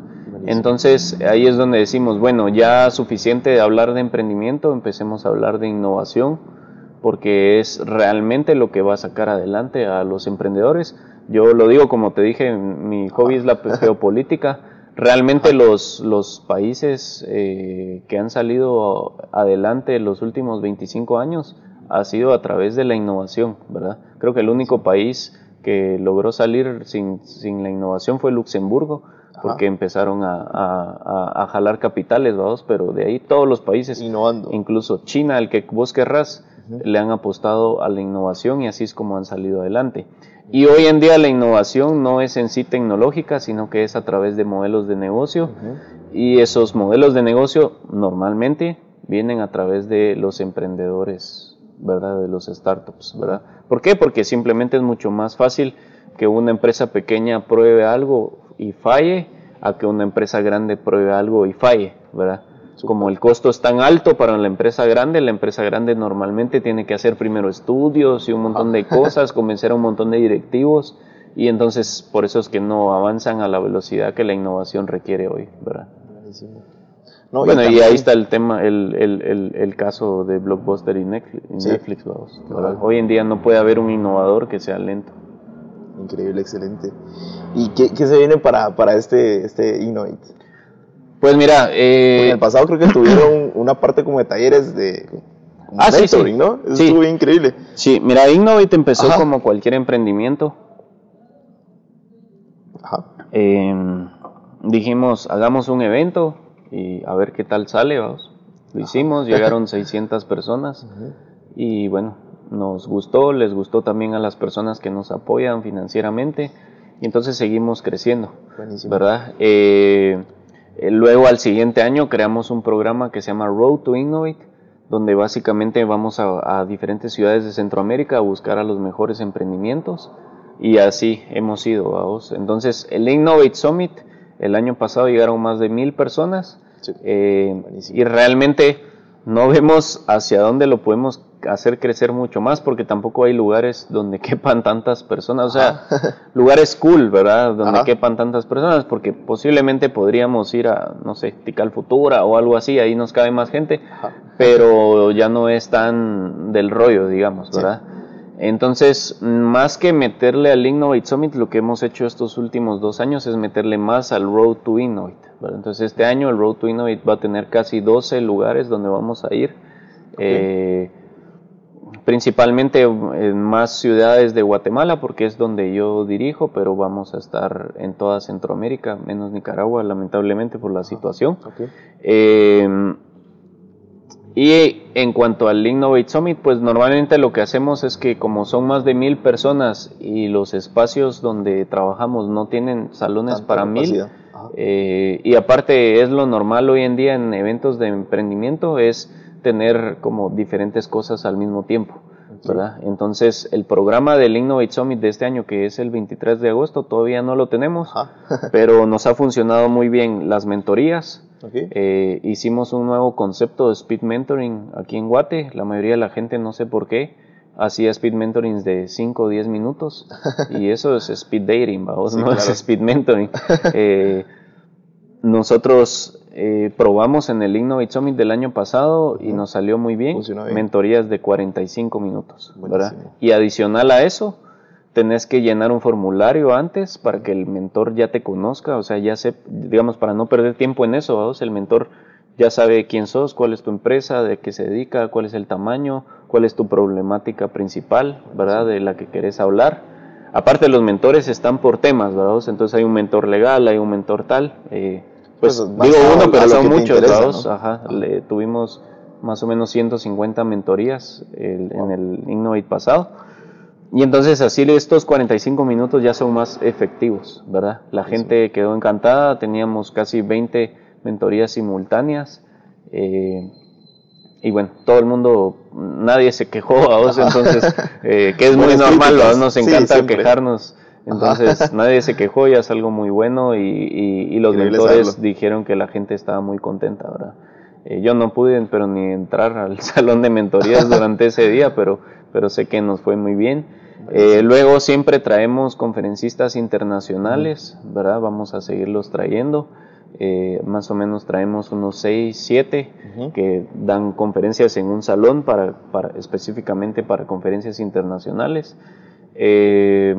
Entonces, ahí es donde decimos, bueno, ya suficiente de hablar de emprendimiento, empecemos a hablar de innovación, porque es realmente lo que va a sacar adelante a los emprendedores. Yo lo digo como te dije, mi hobby es la geopolítica. Realmente los, los países eh, que han salido adelante en los últimos 25 años ha sido a través de la innovación, ¿verdad? Creo que el único país que logró salir sin, sin la innovación fue Luxemburgo, porque empezaron a, a- a- a jalar capitales, vamos, pero de ahí todos los países, Innovando. incluso China, el que vos querrás, le han apostado a la innovación y así es como han salido adelante. Y hoy en día la innovación no es en sí tecnológica, sino que es a través de modelos de negocio. Y esos modelos de negocio normalmente vienen a través de los emprendedores, ¿verdad? De los startups, ¿verdad? ¿Por qué? Porque simplemente es mucho más fácil que una empresa pequeña pruebe algo y falle a que una empresa grande pruebe algo y falle, ¿verdad? Como el costo es tan alto para la empresa grande, la empresa grande normalmente tiene que hacer primero estudios y un montón de cosas, convencer a un montón de directivos y entonces por eso es que no avanzan a la velocidad que la innovación requiere hoy, ¿verdad? No, bueno, y, también- ahí está el tema, el, el, el, el caso de Blockbuster y Netflix, y Sí. Netflix, vamos. Hoy en día no puede haber un innovador que sea lento. Increíble, excelente. ¿Y qué, qué se viene para, para este, este Innovate? Pues mira, eh, en el pasado creo que tuvieron una parte como de talleres de como Ah, sí, mentoring, sí. ¿no? Eso Sí. estuvo increíble. sí, mira, Innovate empezó Ajá. como cualquier emprendimiento. Ajá. Eh, dijimos, hagamos un evento y a ver qué tal sale, vamos. Lo hicimos, llegaron 600 personas y bueno, nos gustó, les gustó también a las personas que nos apoyan financieramente y entonces seguimos creciendo, Buenísimo. ¿verdad? Eh, luego al siguiente año creamos un programa que se llama Road to Innovate, donde básicamente vamos a, a diferentes ciudades de Centroamérica a buscar a los mejores emprendimientos y así hemos ido, vamos. Entonces el Innovate Summit, el año pasado llegaron más de mil personas Sí. eh, y realmente no vemos hacia dónde lo podemos hacer crecer mucho más porque tampoco hay lugares donde quepan tantas personas, o sea, lugares cool, ¿verdad? Donde Ajá. quepan tantas personas porque posiblemente podríamos ir a, no sé, Tical Futura o algo así, ahí nos cabe más gente, Ajá. pero ya no es tan del rollo, digamos, Sí. ¿verdad? Entonces, más que meterle al Innovate Summit, lo que hemos hecho estos últimos dos años es meterle más al Road to Innovate. ¿verdad? Entonces, este año el Road to Innovate va a tener casi 12 lugares donde vamos a ir. Eh, principalmente en más ciudades de Guatemala, porque es donde yo dirijo, pero vamos a estar en toda Centroamérica, menos Nicaragua, lamentablemente por la situación. Eh, y en cuanto al Innovate Summit, pues normalmente lo que hacemos es que como son más de mil personas y los espacios donde trabajamos no tienen salones Tanta para mil, eh, y aparte es lo normal hoy en día en eventos de emprendimiento, es tener como diferentes cosas al mismo tiempo. ¿verdad? Entonces el programa del Innovate Summit de este año, que es el 23 de agosto, todavía no lo tenemos, Ajá. pero nos ha funcionado muy bien las mentorías, Ok. eh, hicimos un nuevo concepto de speed mentoring aquí en Guate. La mayoría de la gente, no sé por qué, hacía speed mentorings de 5 o 10 minutos. y eso es speed dating, vamos, Sí, no es claro. speed mentoring. Eh, nosotros eh, probamos en el Innovate Summit del año pasado y nos salió muy bien. Bien. Mentorías de 45 minutos. Y adicional a eso, tenés que llenar un formulario antes para que el mentor ya te conozca, o sea, ya se, digamos, para no perder tiempo en eso, el mentor ya sabe quién sos, cuál es tu empresa, de qué se dedica, cuál es el tamaño, cuál es tu problemática principal, ¿verdad? De la que querés hablar. Aparte los mentores están por temas, ¿verdad? Entonces hay un mentor legal, hay un mentor tal. eh, pues, Pues, digo uno, pero son muchos. Ajá, le- tuvimos más o menos 150 mentorías el- en el Innovate pasado. Y entonces así estos 45 minutos ya son más efectivos, ¿verdad? La gente quedó encantada, teníamos casi 20 mentorías simultáneas. eh, y bueno, todo el mundo, nadie se quejó a vos, entonces, eh, que es muy normal, nos Sí, encanta siempre. quejarnos. Entonces, nadie se quejó, ya es algo muy bueno y, y- y los mentores dijeron que la gente estaba muy contenta, ¿verdad? Eh, yo no pude, pero ni entrar al salón de mentorías durante ese día, pero, pero sé que nos fue muy bien. Eh, luego siempre traemos conferencistas internacionales, ¿verdad? Vamos a seguirlos trayendo. Eh, más o menos traemos unos 6, 7 Ujú. que dan conferencias en un salón para, para específicamente para conferencias internacionales. Eh,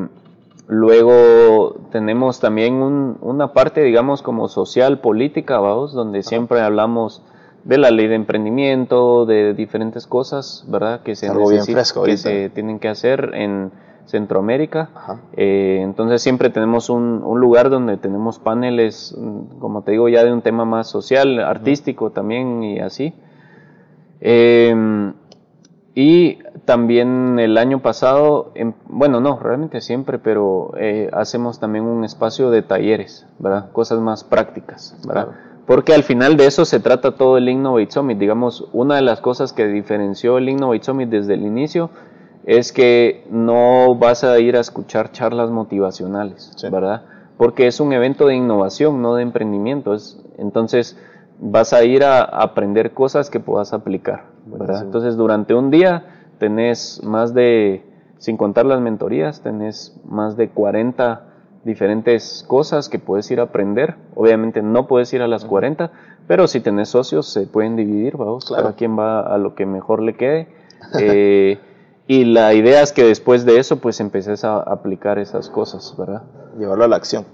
luego tenemos también un- una parte, digamos, como social, política, vamos, donde siempre hablamos de la ley de emprendimiento, de diferentes cosas, ¿verdad? Que se, algo bien fresco que se tienen que hacer en Centroamérica. Eh, entonces siempre tenemos un, un lugar donde tenemos paneles, mm, como te digo, ya de un tema más social, artístico también y así. Eh, y también el año pasado, em- bueno, no, realmente siempre, pero eh, hacemos también un espacio de talleres, ¿verdad? Cosas más prácticas, ¿verdad? Claro. Porque al final de eso se trata todo el Innovate Summit. Digamos, una de las cosas que diferenció el Innovate Summit desde el inicio es que no vas a ir a escuchar charlas motivacionales, Sí. ¿verdad? Porque es un evento de innovación, no de emprendimiento. Es, entonces vas a ir a aprender cosas que puedas aplicar, Entonces durante un día tenés más de, sin contar las mentorías, tenés más de 40 diferentes cosas que puedes ir a aprender. Obviamente no puedes ir a las 40, pero si tenés socios se pueden dividir, vamos, Claro. cada quien va a lo que mejor le quede. Eh, y la idea es que después de eso pues empeces a aplicar esas cosas, ¿verdad? Llevarlo a la acción.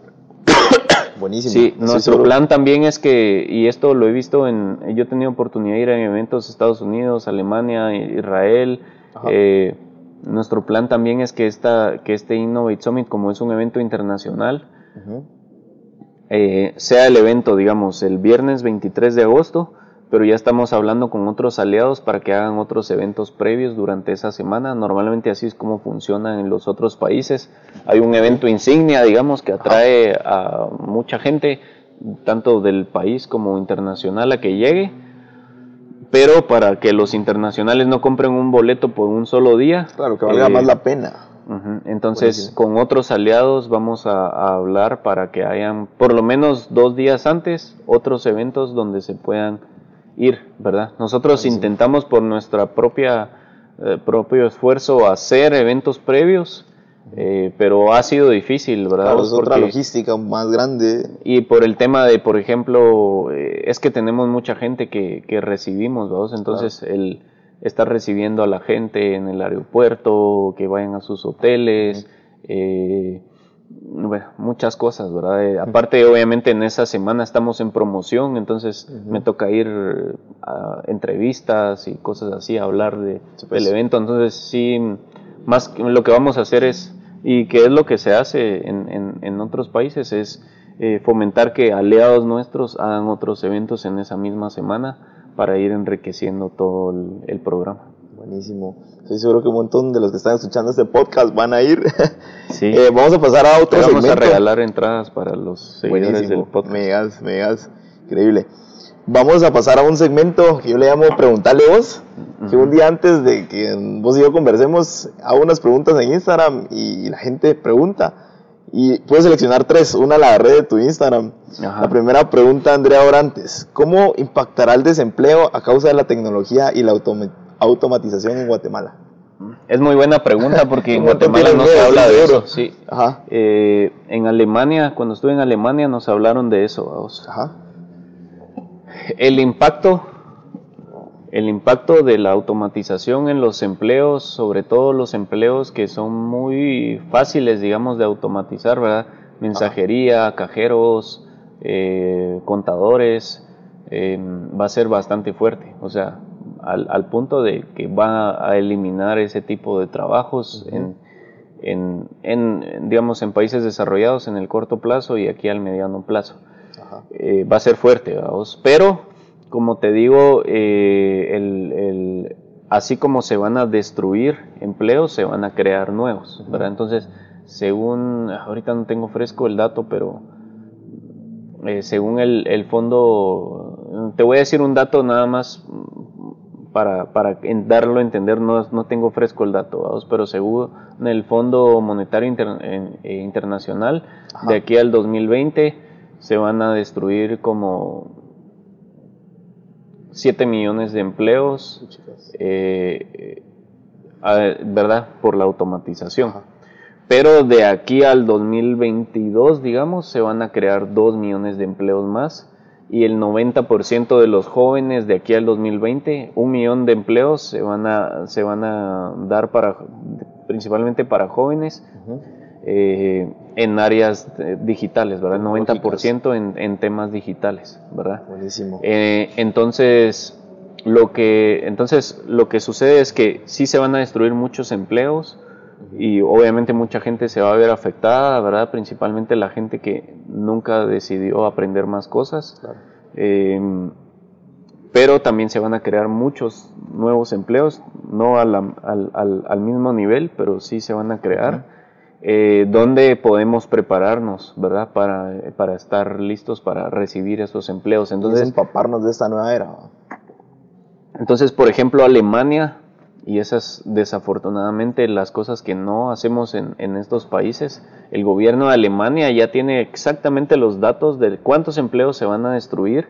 Buenísimo. Sí, nuestro plan también es que, y esto lo he visto en, yo he tenido oportunidad de ir a eventos Estados Unidos, Alemania, Israel. Eh, nuestro plan también es que, esta, que este Innovate Summit, como es un evento internacional, eh, sea el evento, digamos, el viernes 23 de agosto, pero ya estamos hablando con otros aliados para que hagan otros eventos previos durante esa semana. Normalmente así es como funciona en los otros países. Hay un evento insignia, digamos, que atrae a mucha gente, tanto del país como internacional, a que llegue. Pero para que los internacionales no compren un boleto por un solo día. Claro, que valga eh, más la pena. Entonces, Buenísimo. con otros aliados vamos a, a hablar para que hayan, por lo menos dos días antes, otros eventos donde se puedan ir, ¿verdad? Nosotros intentamos por nuestra propia eh, propio esfuerzo hacer eventos previos, eh, pero ha sido difícil, ¿verdad? Claro, es otra logística más grande. y por el tema de, por ejemplo, eh, es que tenemos mucha gente que, que recibimos, ¿verdad? Entonces, el estar recibiendo a la gente en el aeropuerto, que vayan a sus hoteles, eh, bueno, muchas cosas, ¿verdad? Eh, aparte, obviamente, en esa semana estamos en promoción, entonces me toca ir a entrevistas y cosas así, a hablar de, Sí, pues. del evento. Entonces, sí, más que- lo que vamos a hacer es, y que es lo que se hace en, en- en otros países, es eh, fomentar que aliados nuestros hagan otros eventos en esa misma semana para ir enriqueciendo todo el, el programa. Buenísimo. Estoy seguro que un montón de los que están escuchando este podcast van a ir. Sí, Eh, vamos a pasar a otro Te vamos a segmento. regalar entradas para los seguidores Buenísimo. del podcast. Megas, megas. Increíble. Vamos a pasar a un segmento que yo le llamo Preguntarle vos. Que un día antes de que vos y yo conversemos, hago unas preguntas en Instagram y la gente pregunta. Y puedes seleccionar tres. Una la agarré de tu Instagram. Ajá. La primera pregunta, Andrea Orantes. ¿Cómo impactará el desempleo a causa de la tecnología y la automa- automatización en Guatemala? Es muy buena pregunta porque en Guatemala no se habla de eso. Sí. Ajá. Eh, en Alemania, cuando estuve en Alemania, nos hablaron de eso. vamos. Ajá. El impacto, el impacto de la automatización en los empleos, sobre todo los empleos que son muy fáciles, digamos, de automatizar, ¿verdad? Mensajería, cajeros, eh, contadores, eh, va a ser bastante fuerte. O sea, al, al punto de que va a eliminar ese tipo de trabajos en, en, en, digamos, en países desarrollados en el corto plazo y aquí al mediano plazo. Eh, va a ser fuerte, vamos. Pero, como te digo, eh, el, el- así como se van a destruir empleos, se van a crear nuevos, ¿verdad? Entonces, según, ahorita no tengo fresco el dato, pero eh, según el, el fondo, te voy a decir un dato nada más para, para en- darlo a entender, no, no tengo fresco el dato, vamos, pero según el Fondo Monetario Inter- en- eh, Internacional, Ajá. de aquí al 2020 se van a destruir como 7 millones de empleos, eh, eh, ¿verdad? Por la automatización. Ajá. Pero de aquí al 2022, digamos, se van a crear 2 millones de empleos más y el 90% de los jóvenes de aquí al 2020, un millón de empleos se van a, se van a dar para, principalmente para jóvenes eh, en áreas eh, digitales, ¿verdad? El Tecnológicas. 90% en, en temas digitales, ¿verdad? Buenísimo. Eh, entonces, lo que, entonces, lo que sucede es que sí se van a destruir muchos empleos y obviamente mucha gente se va a ver afectada, ¿verdad? Principalmente la gente que nunca decidió aprender más cosas. Claro. Eh, pero también se van a crear muchos nuevos empleos, no a la- al, al- al mismo nivel, pero sí se van a crear, eh, donde podemos prepararnos, ¿verdad? Para, para estar listos para recibir esos empleos. Entonces, empaparnos de esta nueva era. entonces, por ejemplo, Alemania, y esas desafortunadamente las cosas que no hacemos en, en estos países, el gobierno de Alemania ya tiene exactamente los datos de cuántos empleos se van a destruir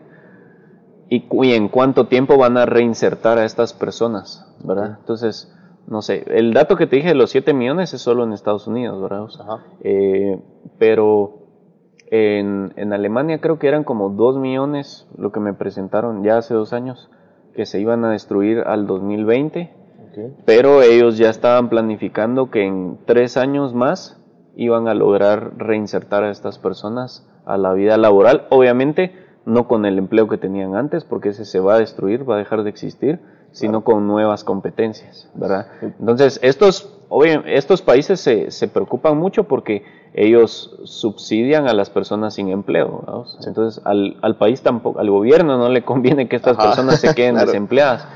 y, y en cuánto tiempo van a reinsertar a estas personas, ¿verdad? Entonces, no sé, el dato que te dije de los 7 millones es solo en Estados Unidos, ¿verdad? O sea, Ajá. eh, pero en, en Alemania creo que eran como 2 millones lo que me presentaron ya hace dos años que se iban a destruir al 2020, Pero ellos ya estaban planificando que en tres años más iban a lograr reinsertar a estas personas a la vida laboral, obviamente no con el empleo que tenían antes, porque ese se va a destruir, va a dejar de existir, sino con nuevas competencias, ¿verdad? Entonces, estos, estos países se, se preocupan mucho porque ellos subsidian a las personas sin empleo. Entonces, al, al país tampoco, al gobierno no le conviene que estas Ajá, personas se queden claro. desempleadas.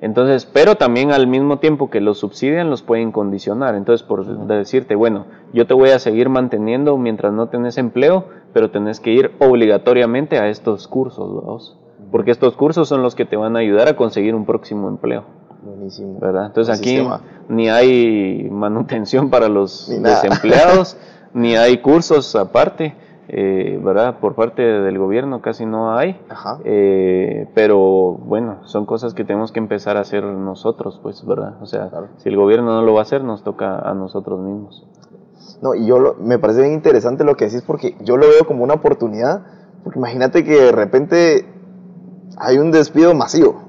Entonces, pero también al mismo tiempo que los subsidian, los pueden condicionar. Entonces, por decirte, bueno, yo te voy a seguir manteniendo mientras no tenés empleo, pero tenés que ir obligatoriamente a estos cursos. Porque estos cursos son los que te van a ayudar a conseguir un próximo empleo, Buenísimo. ¿verdad? Entonces aquí sistema. ni hay manutención para los Ni desempleados, ni hay cursos aparte, eh, ¿verdad? Por parte del gobierno casi no hay. Ajá. Eh, pero bueno, son cosas que tenemos que empezar a hacer nosotros, pues, ¿verdad? O sea, Claro. si el gobierno no lo va a hacer, nos toca a nosotros mismos. No, y yo lo- me parece bien interesante lo que decís porque yo lo veo como una oportunidad. Porque imagínate que de repente hay un despido masivo.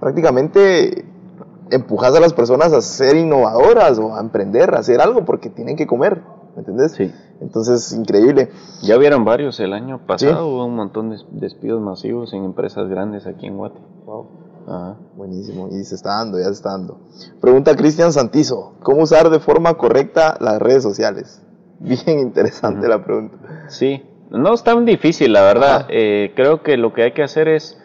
Prácticamente empujas a las personas a ser innovadoras o a emprender, a hacer algo porque tienen que comer. ¿Me entendés? Sí. Entonces, increíble. Ya vieron varios el año pasado, Sí. hubo un montón de despidos masivos en empresas grandes aquí en Guate. Wow. Ajá. Buenísimo, y se está dando, ya se está dando. Pregunta Cristian Santizo, ¿cómo usar de forma correcta las redes sociales? Bien interesante la pregunta. Sí, no es tan difícil, la verdad. Eh, creo que lo que hay que hacer es,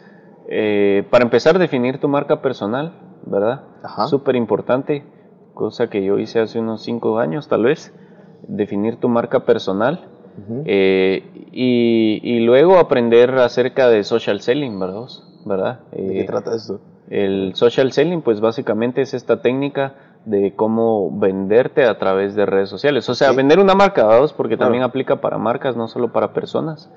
eh, para empezar, definir tu marca personal, ¿verdad? Ajá. Súper importante, cosa que yo hice hace unos cinco años, tal vez. Definir tu marca personal. Eh, y, y luego aprender acerca de social selling, ¿verdad? ¿verdad? ¿De qué Eh, trata esto? el social selling, pues básicamente es esta técnica de cómo venderte a través de redes sociales. O sea, Sí. vender una marca, ¿verdad? porque Claro. también aplica para marcas, no solo para personas.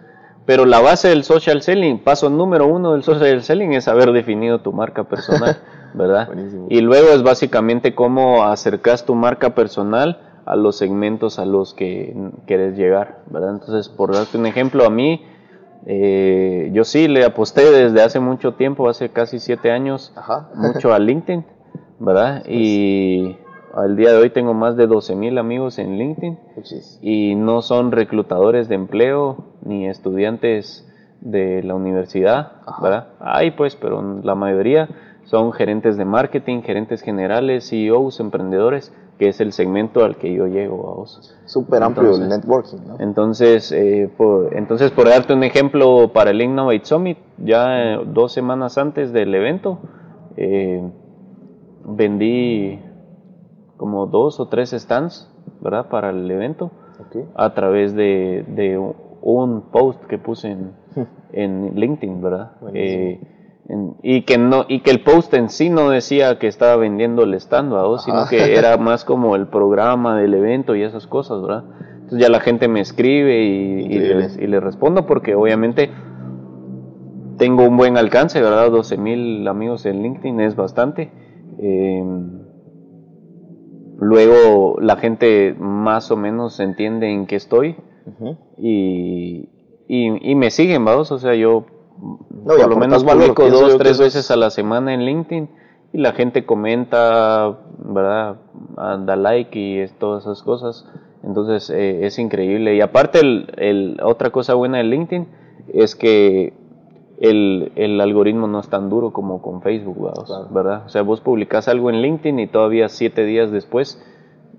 Pero la base del social selling, paso número uno del social selling es haber definido tu marca personal, ¿verdad? Buenísimo. Y luego es básicamente cómo acercas tu marca personal a los segmentos a los que quieres llegar, ¿verdad? Entonces, por darte un ejemplo, a mí, eh, yo sí le aposté desde hace mucho tiempo, hace casi siete años, Ajá. mucho a LinkedIn, ¿verdad? Y al día de hoy tengo más de 12 mil amigos en LinkedIn y no son reclutadores de empleo ni estudiantes de la universidad, Ajá. ¿verdad? Hay pues, pero la mayoría son gerentes de marketing, gerentes generales, CEOs, emprendedores, que es el segmento al que yo llego a vos. Súper amplio el networking, ¿no? Entonces, eh, por, entonces, por darte un ejemplo, para el Innovate Summit, ya eh, dos semanas antes del evento, eh, vendí como dos o tres stands, ¿verdad? Para el evento, a través de, de un post que puse en, en LinkedIn, ¿verdad? En- y que no y que el post en sí no decía que estaba vendiendo el stand, ¿verdad? sino Ajá. que era más como el programa del evento y esas cosas, ¿verdad? Entonces ya la gente me escribe y, y, les, y les respondo porque obviamente tengo un buen alcance, ¿verdad? 12 mil amigos en LinkedIn es bastante. Eh, luego la gente más o menos entiende en qué estoy y, y, y me siguen, vamos, o sea, yo y por lo menos yo dos, tres veces a la semana en LinkedIn y la gente comenta, ¿verdad? Da like y es- todas esas cosas. Entonces eh, es increíble. Y aparte, el, el- otra cosa buena de LinkedIn es que el, el algoritmo no es tan duro como con Facebook, Claro. ¿verdad? O sea, vos publicas algo en LinkedIn y todavía siete días después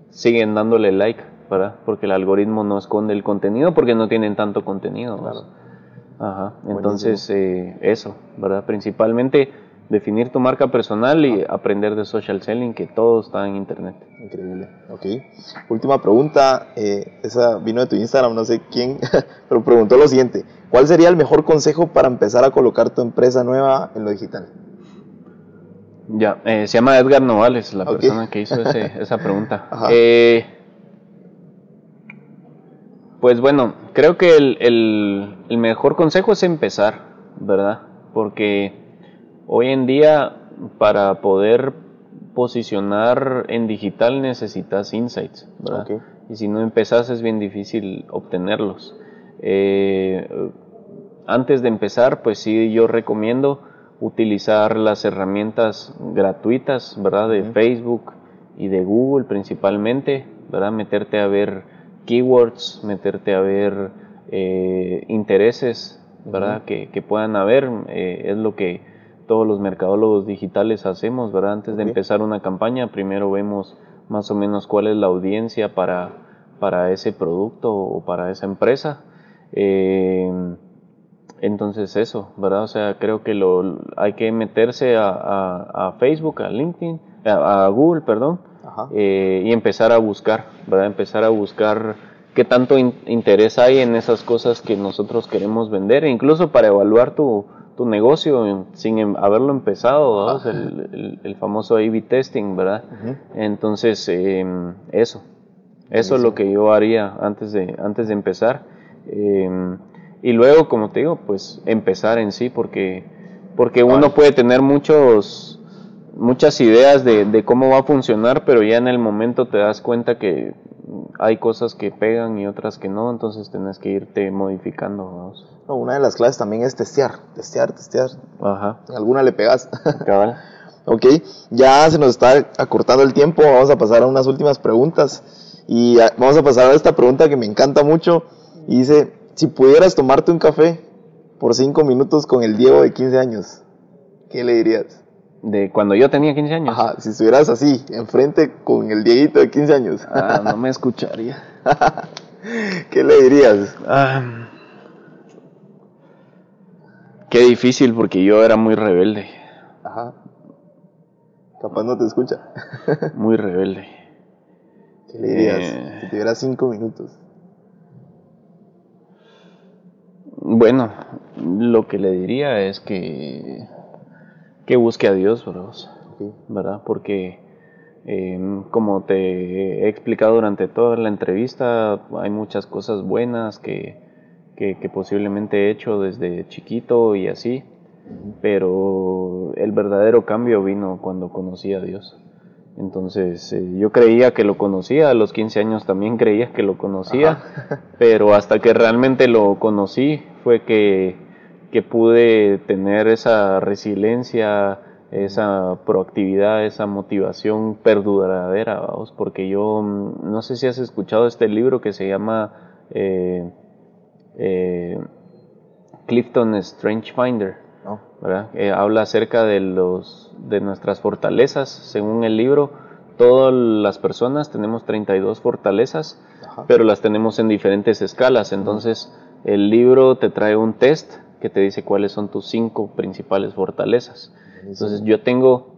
siguen dándole like, ¿verdad? Porque el algoritmo no esconde el contenido porque no tienen tanto contenido. ¿vamos? Ajá, entonces eh, eso, ¿verdad? Principalmente definir tu marca personal y aprender de social selling, que todo está en internet. Increíble, ok. Última pregunta, eh, esa vino de tu Instagram, no sé quién, pero preguntó lo siguiente, ¿cuál sería el mejor consejo para empezar a colocar tu empresa nueva en lo digital? Ya, eh, se llama Edgar Novales, la persona que hizo ese- esa pregunta. Ajá. Eh, pues bueno, creo que el, el- el mejor consejo es empezar, ¿verdad? Porque hoy en día para poder posicionar en digital necesitas insights, ¿verdad? Y si no empezás es bien difícil obtenerlos. Eh, antes de empezar, pues sí, yo recomiendo utilizar las herramientas gratuitas, ¿verdad? De. Facebook y de Google principalmente, ¿verdad? Meterte a ver keywords, meterte a ver eh, intereses, ¿verdad? que, que puedan haber, eh, es lo que todos los mercadólogos digitales hacemos, ¿verdad? Antes de empezar una campaña, primero vemos más o menos cuál es la audiencia para, para ese producto o para esa empresa. Eh, entonces eso, ¿verdad? O sea, creo que lo, hay que meterse a, a- a Facebook, a LinkedIn, a, a Google, perdón. Eh, y empezar a buscar, ¿verdad? Empezar a buscar qué tanto in- interés hay en esas cosas que nosotros queremos vender, e incluso para evaluar tu, tu negocio sin em- haberlo empezado, el, el- el famoso A-B testing, ¿verdad? Entonces, em, eso, eso es lo que yo haría antes de, antes de empezar. Em, y luego, como te digo, pues empezar en sí, porque, porque uno puede tener muchos, muchas ideas de, de cómo va a funcionar, pero ya en el momento te das cuenta que hay cosas que pegan y otras que no, entonces tenés que irte modificando. No, una de las claves también es testear, testear, testear. Ajá, alguna le pegas. cabal. ok, ya se nos está acortando el tiempo, vamos a pasar a unas últimas preguntas. Y vamos a pasar a esta pregunta que me encanta mucho. Y dice, si pudieras tomarte un café por cinco minutos con el Diego de 15 años, ¿qué le dirías? De cuando yo tenía 15 años. Ajá, si estuvieras así, enfrente con el Dieguito de 15 años, Ah, no me escucharía. ¿qué le dirías? Ah, qué difícil porque yo era muy rebelde, Ajá. Capaz no te escucha. muy rebelde. ¿Qué le dirías? Eh. Si tuvieras cinco minutos. Bueno, lo que le diría es que que busque a Dios. ¿verdad? Porque eh, como te he explicado durante toda la entrevista, hay muchas cosas buenas que, que, que posiblemente he hecho desde chiquito y así, pero el verdadero cambio vino cuando conocí a Dios. Entonces eh, yo creía que lo conocía, a los 15 años también creía que lo conocía, pero hasta que realmente lo conocí fue que, que pude tener esa resiliencia, esa proactividad, esa motivación perduradera, vamos, porque yo mm, no sé si has escuchado este libro que se llama eh, eh, Clifton Strange Finder. No. ¿verdad? Eh, habla acerca de, los, de nuestras fortalezas. Según el libro, todas las personas tenemos 32 fortalezas, Ajá. pero las tenemos en diferentes escalas. Entonces, el libro te trae un test que te dice cuáles son tus cinco principales fortalezas. Entonces, yo tengo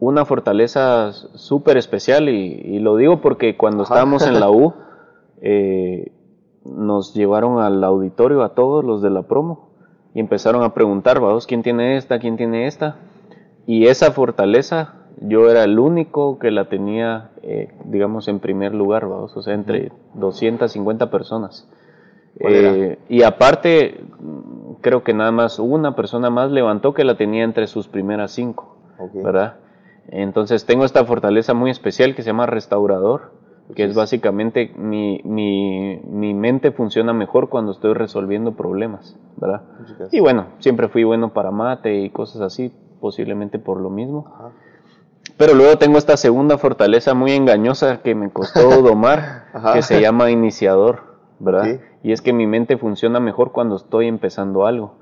una fortaleza súper especial y, y lo digo porque cuando Ajá. estábamos en la U, eh, nos llevaron al auditorio a todos los de la promo y empezaron a preguntar, vamos, ¿quién tiene esta? ¿quién tiene esta? Y esa fortaleza, yo era el único que la tenía, eh, digamos, en primer lugar, vamos, o sea, entre 250 personas. Eh, y aparte, creo que nada más una persona más levantó que la tenía entre sus primeras cinco. ¿verdad? Entonces tengo esta fortaleza muy especial que se llama restaurador, que es básicamente mi, mi, mi mente funciona mejor cuando estoy resolviendo problemas, ¿verdad? Y bueno, siempre fui bueno para mate y cosas así, posiblemente por lo mismo. Ajá. Pero luego tengo esta segunda fortaleza muy engañosa que me costó domar, que se llama iniciador, ¿verdad? Y es que mi mente funciona mejor cuando estoy empezando algo.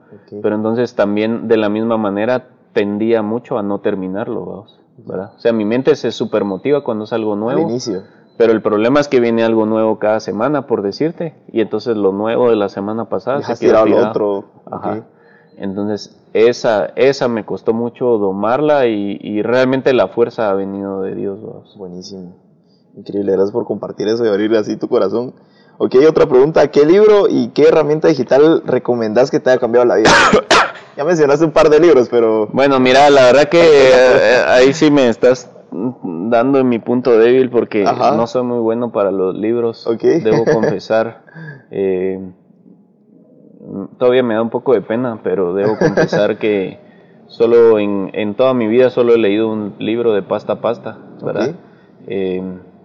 Pero entonces también de la misma manera tendía mucho a no terminarlo, ¿verdad? O sea, mi mente se supermotiva cuando es algo Al nuevo. inicio. Pero el problema es que viene algo nuevo cada semana, por decirte, y entonces lo nuevo de la semana pasada se queda tirado otro. Ajá. Entonces, esa, esa me costó mucho domarla y, y realmente la fuerza ha venido de Dios. vamos. Buenísimo. Increíble, gracias por compartir eso y abrir así tu corazón. Ok, otra pregunta. ¿Qué libro y qué herramienta digital recomendás que te haya cambiado la vida? ya mencionaste un par de libros, pero... Bueno, mira, la verdad que eh, ahí sí me estás dando en mi punto débil porque Ajá. no soy muy bueno para los libros, Ok. debo confesar. Eh, todavía me da un poco de pena, pero debo confesar que solo en, en toda mi vida solo he leído un libro de pasta a pasta, ¿verdad? Ok. Eh,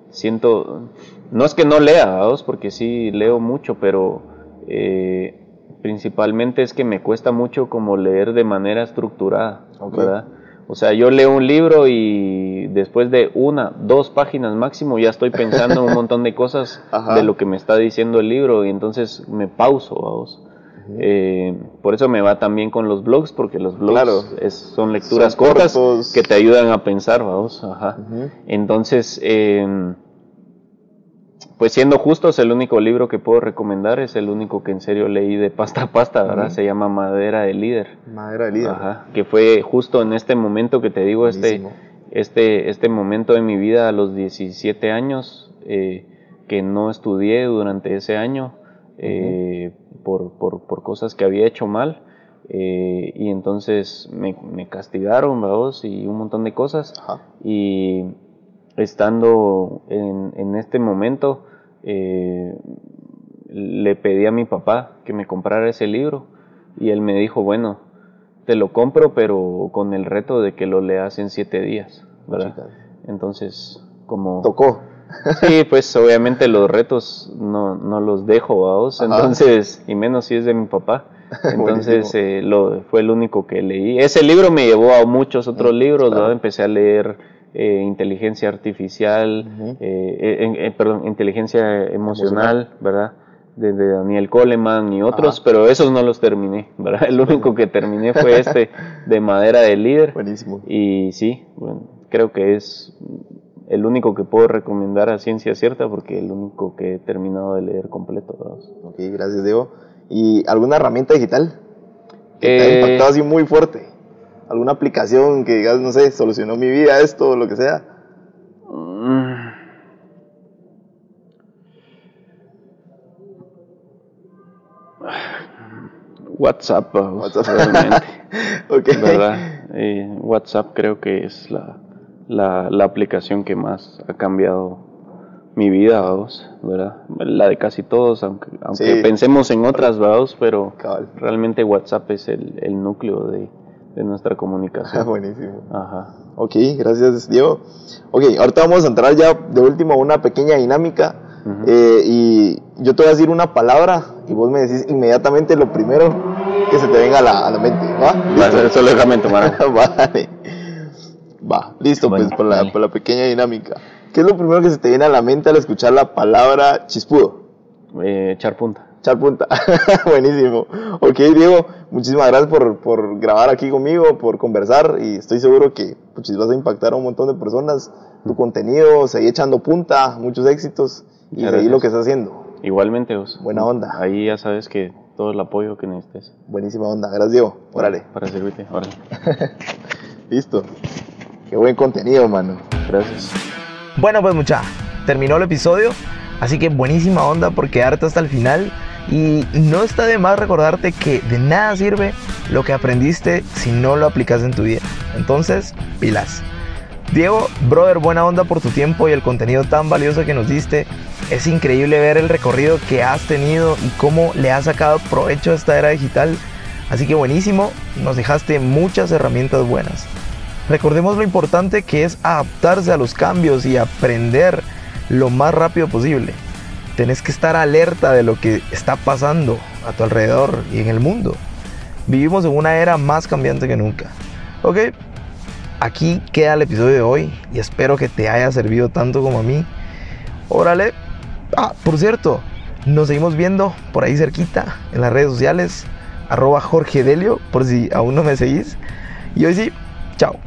siento, no es que no lea, ¿vamos? porque sí leo mucho, pero eh, principalmente es que me cuesta mucho como leer de manera estructurada. ¿verdad? O sea, yo leo un libro y después de una, dos páginas máximo ya estoy pensando en un montón de cosas de lo que me está diciendo el libro y entonces me pauso, vamos. Eh, por eso me va también con los blogs, porque los blogs Claro. es- son lecturas Son cortas cortos. que te ayudan a pensar, vamos. Ajá. Entonces, eh, pues siendo justos, el único libro que puedo recomendar es el único que en serio leí de pasta a pasta, ¿verdad? Se llama Madera de Líder. Madera de líder. Ajá, que fue justo en este momento que te digo, este, Buenísimo. este, este momento de mi vida a los 17 años, eh, que no estudié durante ese año eh, por, por, por cosas que había hecho mal. eh, y entonces me, me castigaron, vamos, y un montón de cosas. Ajá. Y estando en, en este momento, eh, le pedí a mi papá que me comprara ese libro y él me dijo, bueno, te lo compro, pero con el reto de que lo leas en siete días, ¿verdad? Entonces, como... Tocó. Sí, pues obviamente los retos no, no los dejo. Ajá. Entonces, y menos si es de mi papá. Entonces, eh, lo, fue el único que leí. Ese libro me llevó a muchos otros Mm, libros. Empecé a leer eh, inteligencia artificial, eh, eh, perdón, inteligencia emocional, ¿verdad? De, de Daniel Coleman y otros, Ajá. pero esos no los terminé, ¿verdad? El único que terminé fue este de Madera de Líder. Buenísimo. Y sí, bueno, creo que es el único que puedo recomendar a ciencia cierta porque el único que he terminado de leer completo. ¿verdad? Ok, gracias, Diego. ¿Y alguna herramienta digital que te Eh, haya impactado así muy fuerte? ¿Alguna aplicación que digas, no sé, solucionó mi vida esto o lo que sea? Mm. WhatsApp, WhatsApp. realmente, ok. ¿verdad? Eh, WhatsApp creo que es la, la, la aplicación que más ha cambiado mi vida, vamos, ¿verdad? La de casi todos, aunque, aunque Sí. pensemos en otras, vamos, pero realmente WhatsApp es el, el núcleo de, de nuestra Ah, comunicación. buenísimo. Ajá. Ok, gracias, Diego. Ok, ahorita vamos a entrar ya de último a una pequeña dinámica. Eh, y yo te voy a decir una palabra y vos me decís inmediatamente lo primero que se te venga a la, a la mente. ¿Va? Va, solo déjame tomar agua. Vale. Va, listo, Bueno, pues por la, por la pequeña dinámica. ¿Qué es lo primero que se te viene a la mente al escuchar la palabra chispudo? Eh, echar punta. Echar punta. Buenísimo. Ok, Diego, muchísimas gracias por, por, grabar aquí conmigo, por conversar y estoy seguro que pues, vas a impactar a un montón de personas. Tu contenido, seguir echando punta, muchos éxitos y seguir lo que estás haciendo. Igualmente vos. Buena onda. Ahí ya sabes que todo el apoyo que necesites. Buenísima onda. Gracias, Diego. Órale. Para servirte. Órale. Listo. Qué buen contenido, mano. Gracias. Bueno, pues mucha, terminó el episodio. Así que buenísima onda por quedarte hasta el final. Y no está de más recordarte que de nada sirve lo que aprendiste si no lo aplicas en tu vida. Entonces, pilas. Diego, brother, buena onda por tu tiempo y el contenido tan valioso que nos diste. Es increíble ver el recorrido que has tenido y cómo le has sacado provecho a esta era digital. Así que buenísimo, nos dejaste muchas herramientas buenas. Recordemos lo importante que es adaptarse a los cambios y aprender lo más rápido posible. Tenés que estar alerta de lo que está pasando a tu alrededor y en el mundo. Vivimos en una era más cambiante que nunca. Ok, aquí queda el episodio de hoy y espero que te haya servido tanto como a mí. Órale. Ah, por cierto, nos seguimos viendo por ahí cerquita en las redes sociales. Arroba Jorge Delio, por si aún no me seguís. Y hoy sí, chao.